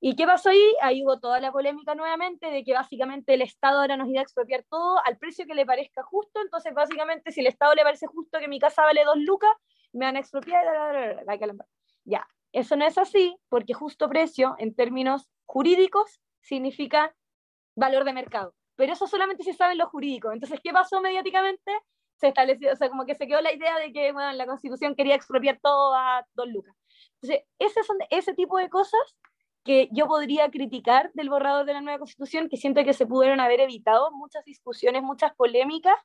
S3: ¿Y qué pasó ahí? Ahí hubo toda la polémica nuevamente de que básicamente el Estado ahora nos iba a expropiar todo al precio que le parezca justo. Entonces, básicamente, si el Estado le parece justo que mi casa vale dos lucas, me van a expropiar. Ya, eso no es así, porque justo precio, en términos jurídicos, significa valor de mercado. Pero eso solamente se sabe en lo jurídico. Entonces, ¿qué pasó mediáticamente? Se estableció, o sea, como que se quedó la idea de que bueno, la Constitución quería expropiar todo a dos lucas. Entonces, ese, son, ese tipo de cosas que yo podría criticar del borrador de la nueva Constitución, que siento que se pudieron haber evitado muchas discusiones, muchas polémicas,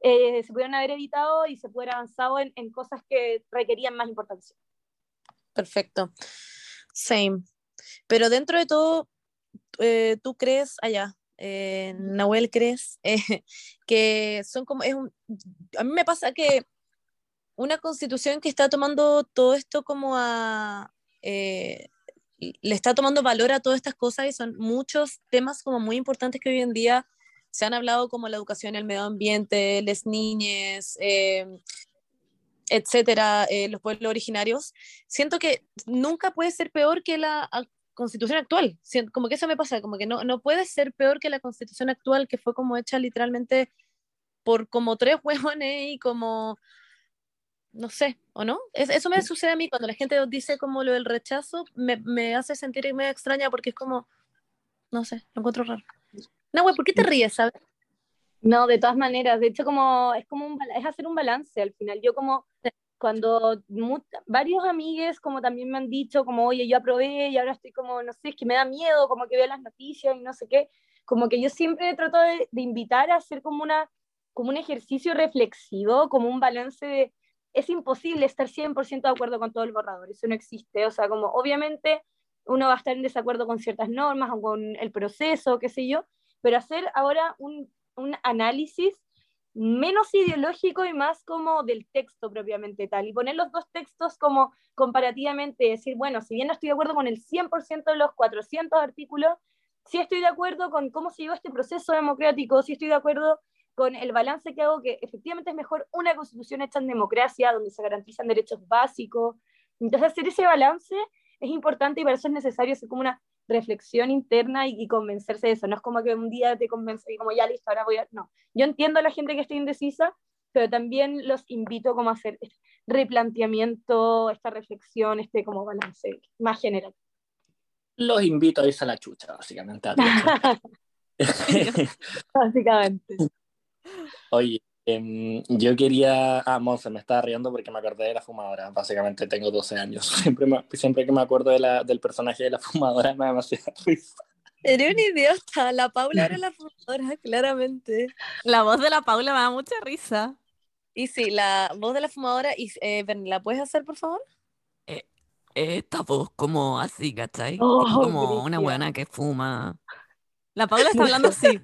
S3: eh, se pudieron haber evitado y se pudiera avanzado en, en cosas que requerían más importancia.
S2: Perfecto. Same. Pero dentro de todo, eh, ¿tú crees allá? Eh, Nahuel, ¿crees eh, que son como, es un, a mí me pasa que una constitución que está tomando todo esto como a, eh, le está tomando valor a todas estas cosas y son muchos temas como muy importantes que hoy en día se han hablado como la educación, el medio ambiente, las niñas, eh, etcétera, eh, los pueblos originarios, siento que nunca puede ser peor que la constitución actual. Como que eso me pasa, como que no, no puede ser peor que la constitución actual, que fue como hecha literalmente por como tres huevones y como, no sé, ¿o no? Es, eso me sucede a mí cuando la gente dice como lo del rechazo, me, me hace sentir medio extraña porque es como, no sé, lo encuentro raro. No, güey, ¿por qué te ríes, sabes?
S3: No, de todas maneras, de hecho como es como un, es hacer un balance al final. Yo como cuando varios amigues como también me han dicho como, oye, yo aprobé y ahora estoy como, no sé, es que me da miedo, como que veo las noticias y no sé qué, como que yo siempre trato de, de invitar a hacer como, una, como un ejercicio reflexivo, como un balance de, es imposible estar 100% de acuerdo con todo el borrador, eso no existe, o sea, como obviamente uno va a estar en desacuerdo con ciertas normas o con el proceso, qué sé yo, pero hacer ahora un, un análisis menos ideológico y más como del texto propiamente tal, y poner los dos textos como comparativamente, decir, bueno, si bien no estoy de acuerdo con el 100% de los 400 artículos, sí estoy de acuerdo con cómo se llevó este proceso democrático, sí estoy de acuerdo con el balance que hago, que efectivamente es mejor una constitución hecha en democracia, donde se garantizan derechos básicos. Entonces, hacer ese balance es importante y para eso es necesario hacer como una reflexión interna y, y, convencerse de eso. No es como que un día te convence y como ya listo, ahora voy a... No, yo entiendo a la gente que está indecisa, pero también los invito como a hacer este replanteamiento, esta reflexión, este como balance más general.
S4: Los invito a irse a la chucha, básicamente.
S3: básicamente.
S4: Oye, eh, yo quería. Ah, Monse, me estaba riendo porque me acordé de la fumadora. Básicamente tengo 12 años. Siempre, me, siempre que me acuerdo de la, del personaje de la fumadora me da demasiada risa.
S2: Eres un idiota. La Paula era la fumadora, claramente.
S1: La voz de la Paula me da mucha risa.
S2: Y sí, la voz de la fumadora. Y, eh, ¿La puedes hacer, por favor?
S1: Eh, esta voz como así, ¿cachai? Oh, como una buena que fuma. La Paula está hablando así.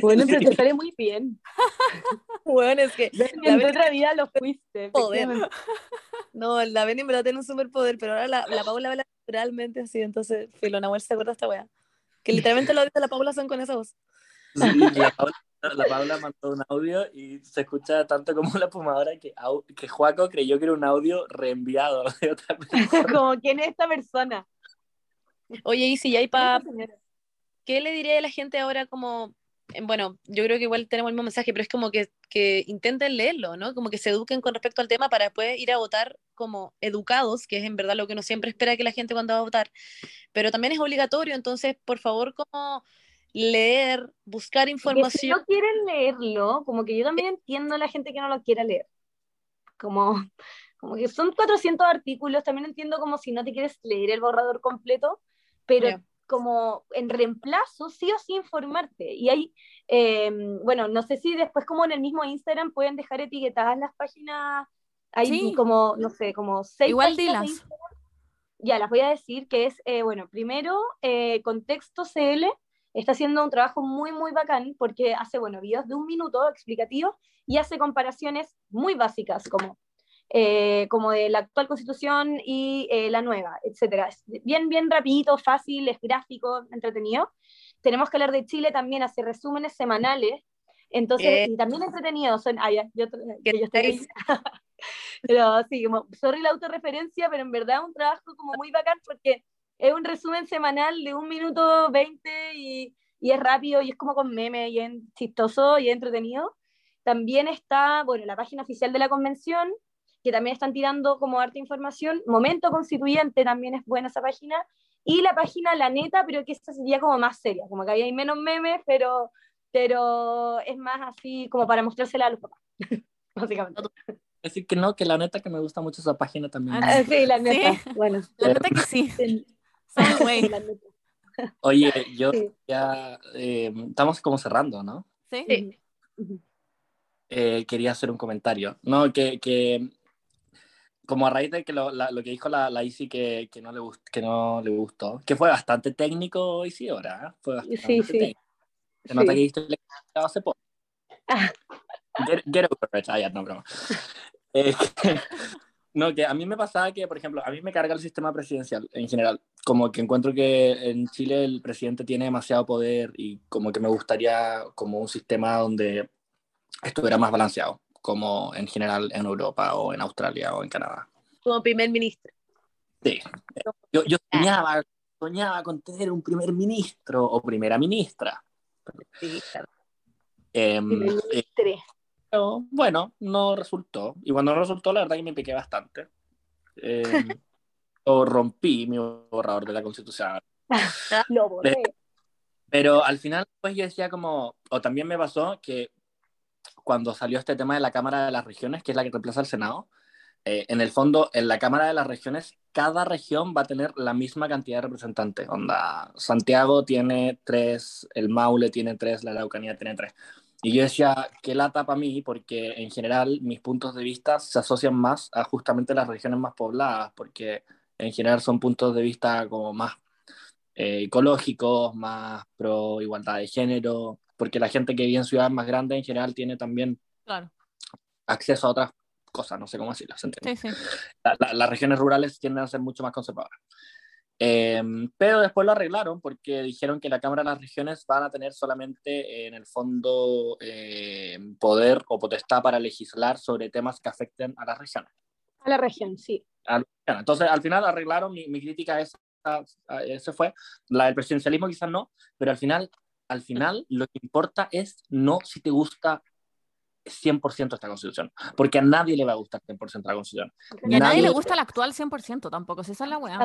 S3: Bueno, pero te sale muy bien.
S2: Bueno, es que
S3: en otra vida lo fuiste.
S2: Poder. No, la Benny en verdad tiene un superpoder, pero ahora la, la Paula habla naturalmente así, entonces Filo Nahuel se acuerda esta wea. Que literalmente lo dice la Paula son con esa voz.
S4: Sí, la, Paula, la Paula mandó un audio y se escucha tanto como la fumadora que, que Juaco creyó que era un audio reenviado de otra
S3: persona. como, ¿quién es esta persona?
S2: Oye, y si ya hay para... ¿Qué le diría a la gente ahora como bueno, yo creo que igual tenemos el mismo mensaje, pero es como que, que, intenten leerlo, ¿no? Como que se eduquen con respecto al tema para después ir a votar como educados, que es en verdad lo que uno siempre espera que la gente cuando va a votar, pero también es obligatorio, entonces, por favor, como leer, buscar información.
S3: si no quieren leerlo, como que yo también entiendo a la gente que no lo quiera leer. Como, como que son 400 artículos, también entiendo como si no te quieres leer el borrador completo, pero... Yeah como en reemplazo, sí o sí informarte. Y hay, eh, bueno, no sé si después como en el mismo Instagram pueden dejar etiquetadas las páginas, hay
S1: Sí.
S3: como, no sé, como seis
S1: Igual
S3: páginas de
S1: dilas.
S3: Instagram. Ya, las voy a decir, que es, eh, bueno, primero, eh, Contexto CL está haciendo un trabajo muy, muy bacán porque hace, bueno, videos de un minuto explicativos y hace comparaciones muy básicas, como eh, como de la actual constitución y eh, la nueva, etcétera. Es bien, bien rapidito, fácil, es gráfico, entretenido. Tenemos que hablar de Chile también, hace resúmenes semanales, entonces,
S2: Eh.
S3: y también entretenidos son, ah, ya, yo,
S2: ¿Qué
S3: que yo estoy pero sí, como, sorry la autorreferencia, pero en verdad un trabajo como muy bacán porque es un resumen semanal de un minuto veinte y, y es rápido y es como con meme y es chistoso y es entretenido. También está, bueno, la página oficial de la convención, que también están tirando como harta información. Momento Constituyente también es buena esa página. Y la página La Neta, pero que esta sería como más seria, como que ahí hay menos memes, pero, pero es más así como para mostrársela a los papás, básicamente.
S4: Decir que no, que la neta que me gusta mucho esa página también.
S1: Ah,
S3: sí, La
S1: Sí.
S3: Neta. Bueno,
S1: La neta que sí.
S3: sí,
S1: way.
S3: La Neta.
S4: Oye, yo
S3: Sí.
S4: ya eh, estamos como cerrando, ¿no?
S1: Sí.
S3: Sí.
S4: Eh, quería hacer un comentario. No, que, que como a raíz de que lo, la- lo que dijo la, la Isi que, que, no le gust- que no le gustó, que fue bastante técnico Isidora, ¿eh? Fue bastante
S3: Sí, sí.
S4: técnico. Se nota
S3: Sí.
S4: que viste hace poco.
S3: Ah.
S4: Get, get over it. Ah, ya, no, broma. Eh, que- no, que a mí me pasaba que, por ejemplo, a mí me carga el sistema presidencial en general. Como que encuentro que en Chile el presidente tiene demasiado poder y como que me gustaría como un sistema donde estuviera más balanceado, como en general en Europa o en Australia o en Canadá.
S2: Como primer ministro.
S4: Sí. Yo, yo soñaba, soñaba con tener un primer ministro o primera ministra.
S2: Sí, claro.
S4: Em, eh,
S3: ministro.
S4: Pero bueno, no resultó. Y cuando no resultó, la verdad que me piqué bastante. Eh, o rompí mi borrador de la constitución.
S3: Lo borré.
S4: Pero al final, pues yo decía como, o también me pasó que cuando salió este tema de la Cámara de las Regiones, que es la que reemplaza al Senado, eh, en el fondo, en la Cámara de las Regiones, cada región va a tener la misma cantidad de representantes. Onda, Santiago tiene tres, el Maule tiene tres, la Araucanía tiene tres. Y yo decía, qué lata para mí, porque en general mis puntos de vista se asocian más a justamente las regiones más pobladas, porque en general son puntos de vista como más eh, ecológicos, más pro igualdad de género, porque la gente que vive en ciudades más grandes en general tiene también
S1: Claro.
S4: acceso a otras cosas, no sé cómo decirlo, ¿se entiende?
S1: Sí, sí.
S4: La- la- las regiones rurales tienden a ser mucho más conservadoras. Eh, pero después lo arreglaron porque dijeron que la Cámara de las Regiones van a tener solamente, en el fondo, eh, poder o potestad para legislar sobre temas que afecten a las regiones.
S3: A la región, sí.
S4: a- Entonces, al final arreglaron, mi, mi crítica a esa, a ese fue, la del presidencialismo quizás no, pero al final, al final lo que importa es no si te gusta 100% esta constitución, porque a nadie le va a gustar 100% la constitución.
S1: Y a nadie
S4: Nadie-
S1: le gusta el actual 100% tampoco, si esa es la weá.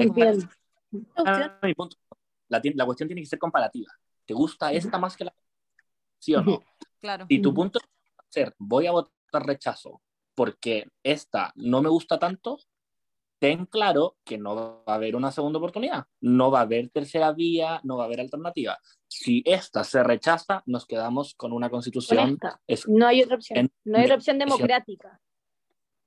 S4: Punto. La, la cuestión tiene que ser comparativa. ¿Te gusta esta más que la ¿Sí o no?
S1: Claro.
S4: Si tu punto es ser, voy a votar rechazo porque esta no me gusta tanto, ten claro que no va a haber una segunda oportunidad. No va a haber tercera vía, no va a haber alternativa. Si esta se rechaza, nos quedamos con una
S3: Con
S4: constitución, es
S3: No hay otra opción.
S4: En-
S3: No hay otra opción democrática.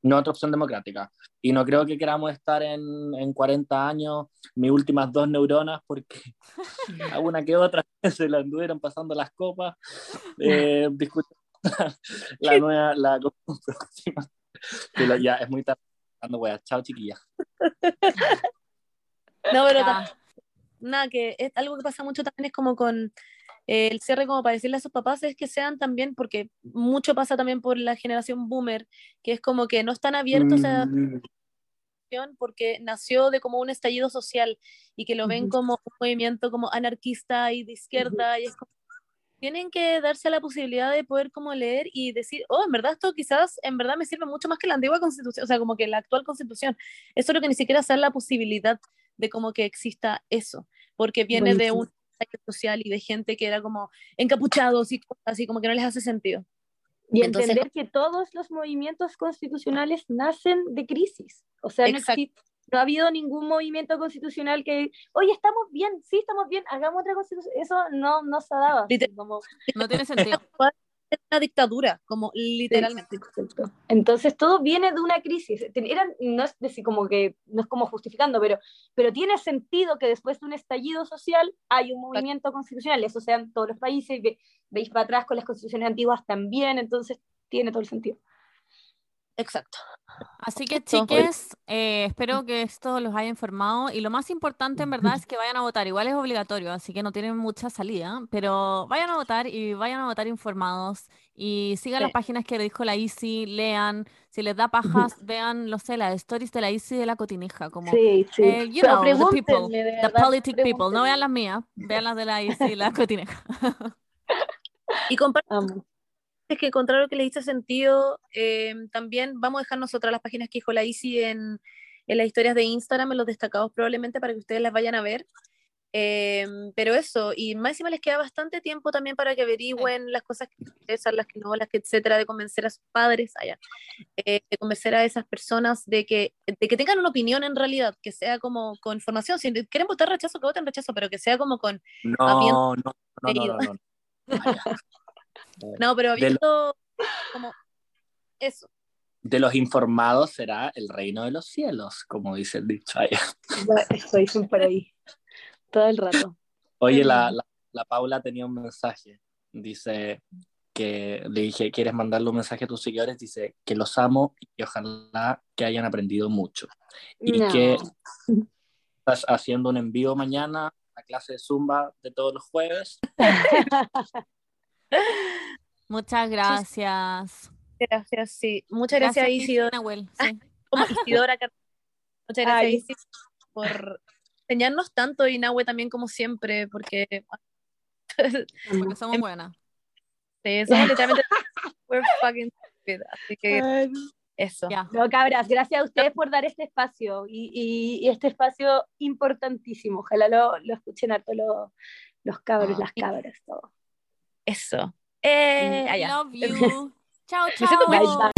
S4: no otra opción democrática. Y no creo que queramos estar en, en 40 años, mis últimas dos neuronas, porque a una que otra se la anduvieron pasando las copas, eh, discutiendo la nueva, la próxima. Pero ya es muy tarde. Weas. Chao, chiquillas.
S2: No, pero ta- nada, que es algo que pasa mucho también es como con eh, el cierre, como para decirle a sus papás, es que sean también, porque mucho pasa también por la generación boomer, que es como que no están abiertos a
S4: Mm,
S2: educación porque nació de como un estallido social y que lo ven como un movimiento como anarquista y de izquierda y es como tienen que darse la posibilidad de poder como leer y decir, oh, en verdad esto quizás en verdad me sirve mucho más que la antigua constitución, o sea, como que la actual constitución. Eso es lo que ni siquiera se da la posibilidad de como que exista eso, porque viene de un social y de gente que era como encapuchados y así, como que no les hace sentido.
S3: Y
S2: Entonces-
S3: entender que todos los movimientos constitucionales nacen de crisis. O sea, no existe, no ha habido ningún movimiento constitucional que, oye, estamos bien, sí, estamos bien, hagamos otra constitución. Eso no, no se ha dado. Como...
S1: No tiene sentido.
S2: Es una dictadura, como literalmente.
S3: Entonces todo viene de una crisis. Eran, no es decir, como que no es como justificando, pero, pero tiene sentido que después de un estallido social hay un movimiento constitucional. Eso sea en todos los países. veis para atrás con las constituciones antiguas también. Entonces tiene todo el sentido.
S2: Exacto.
S1: Así que chiques, eh, espero que esto los haya informado y lo más importante en verdad es que vayan a votar. Igual es obligatorio, así que no tienen mucha salida, pero vayan a votar y vayan a votar informados y sigan las páginas que dijo la ICI, lean, si les da pajas, vean, lo sé, las stories de la ICI y de la cotineja, como,
S3: sí, sí.
S1: Eh, you know, the people, the politic people, no vean las mías, vean las de la ICI y la cotineja.
S2: y compartan es que encontrar lo que les hizo sentido, eh, también vamos a dejar nosotras las páginas que dijo la Isi en, en, las historias de Instagram, en los destacados probablemente para que ustedes las vayan a ver. Eh, pero eso, y más encima les queda bastante tiempo también para que averigüen las cosas que interesan, las que no, las que etcétera, de convencer a sus padres, allá, eh, de convencer a esas personas de que, de que tengan una opinión en realidad, que sea como con información. Si quieren votar rechazo, que voten rechazo, pero que sea como con.
S4: No, no, no, no, no,
S2: no, pero habiendo como eso.
S4: De los informados será el reino de los cielos, como dice el dicho allá.
S3: Estoy por ahí, todo el rato.
S4: Oye, la, la, Paula tenía un mensaje, dice que le dije, ¿quieres mandarle un mensaje a tus seguidores? Dice que los amo y ojalá que hayan aprendido mucho. Y que estás haciendo un envío mañana a clase de Zumba de todos los jueves.
S1: Muchas gracias.
S2: Gracias, sí. Muchas gracias, Isidora. Como Isidora. Muchas gracias, Isidora, por enseñarnos tanto y Nahue también como siempre, porque...
S1: porque somos buenas.
S2: Sí, somos literalmente... We're fucking stupid, así que... Eso.
S3: No, cabras, gracias a ustedes por dar este espacio y, y, este espacio importantísimo. Ojalá lo, lo escuchen a todos los, los cabros, las cabras, todo.
S2: Eso. Eh, allá.
S1: Love you. chao, chao.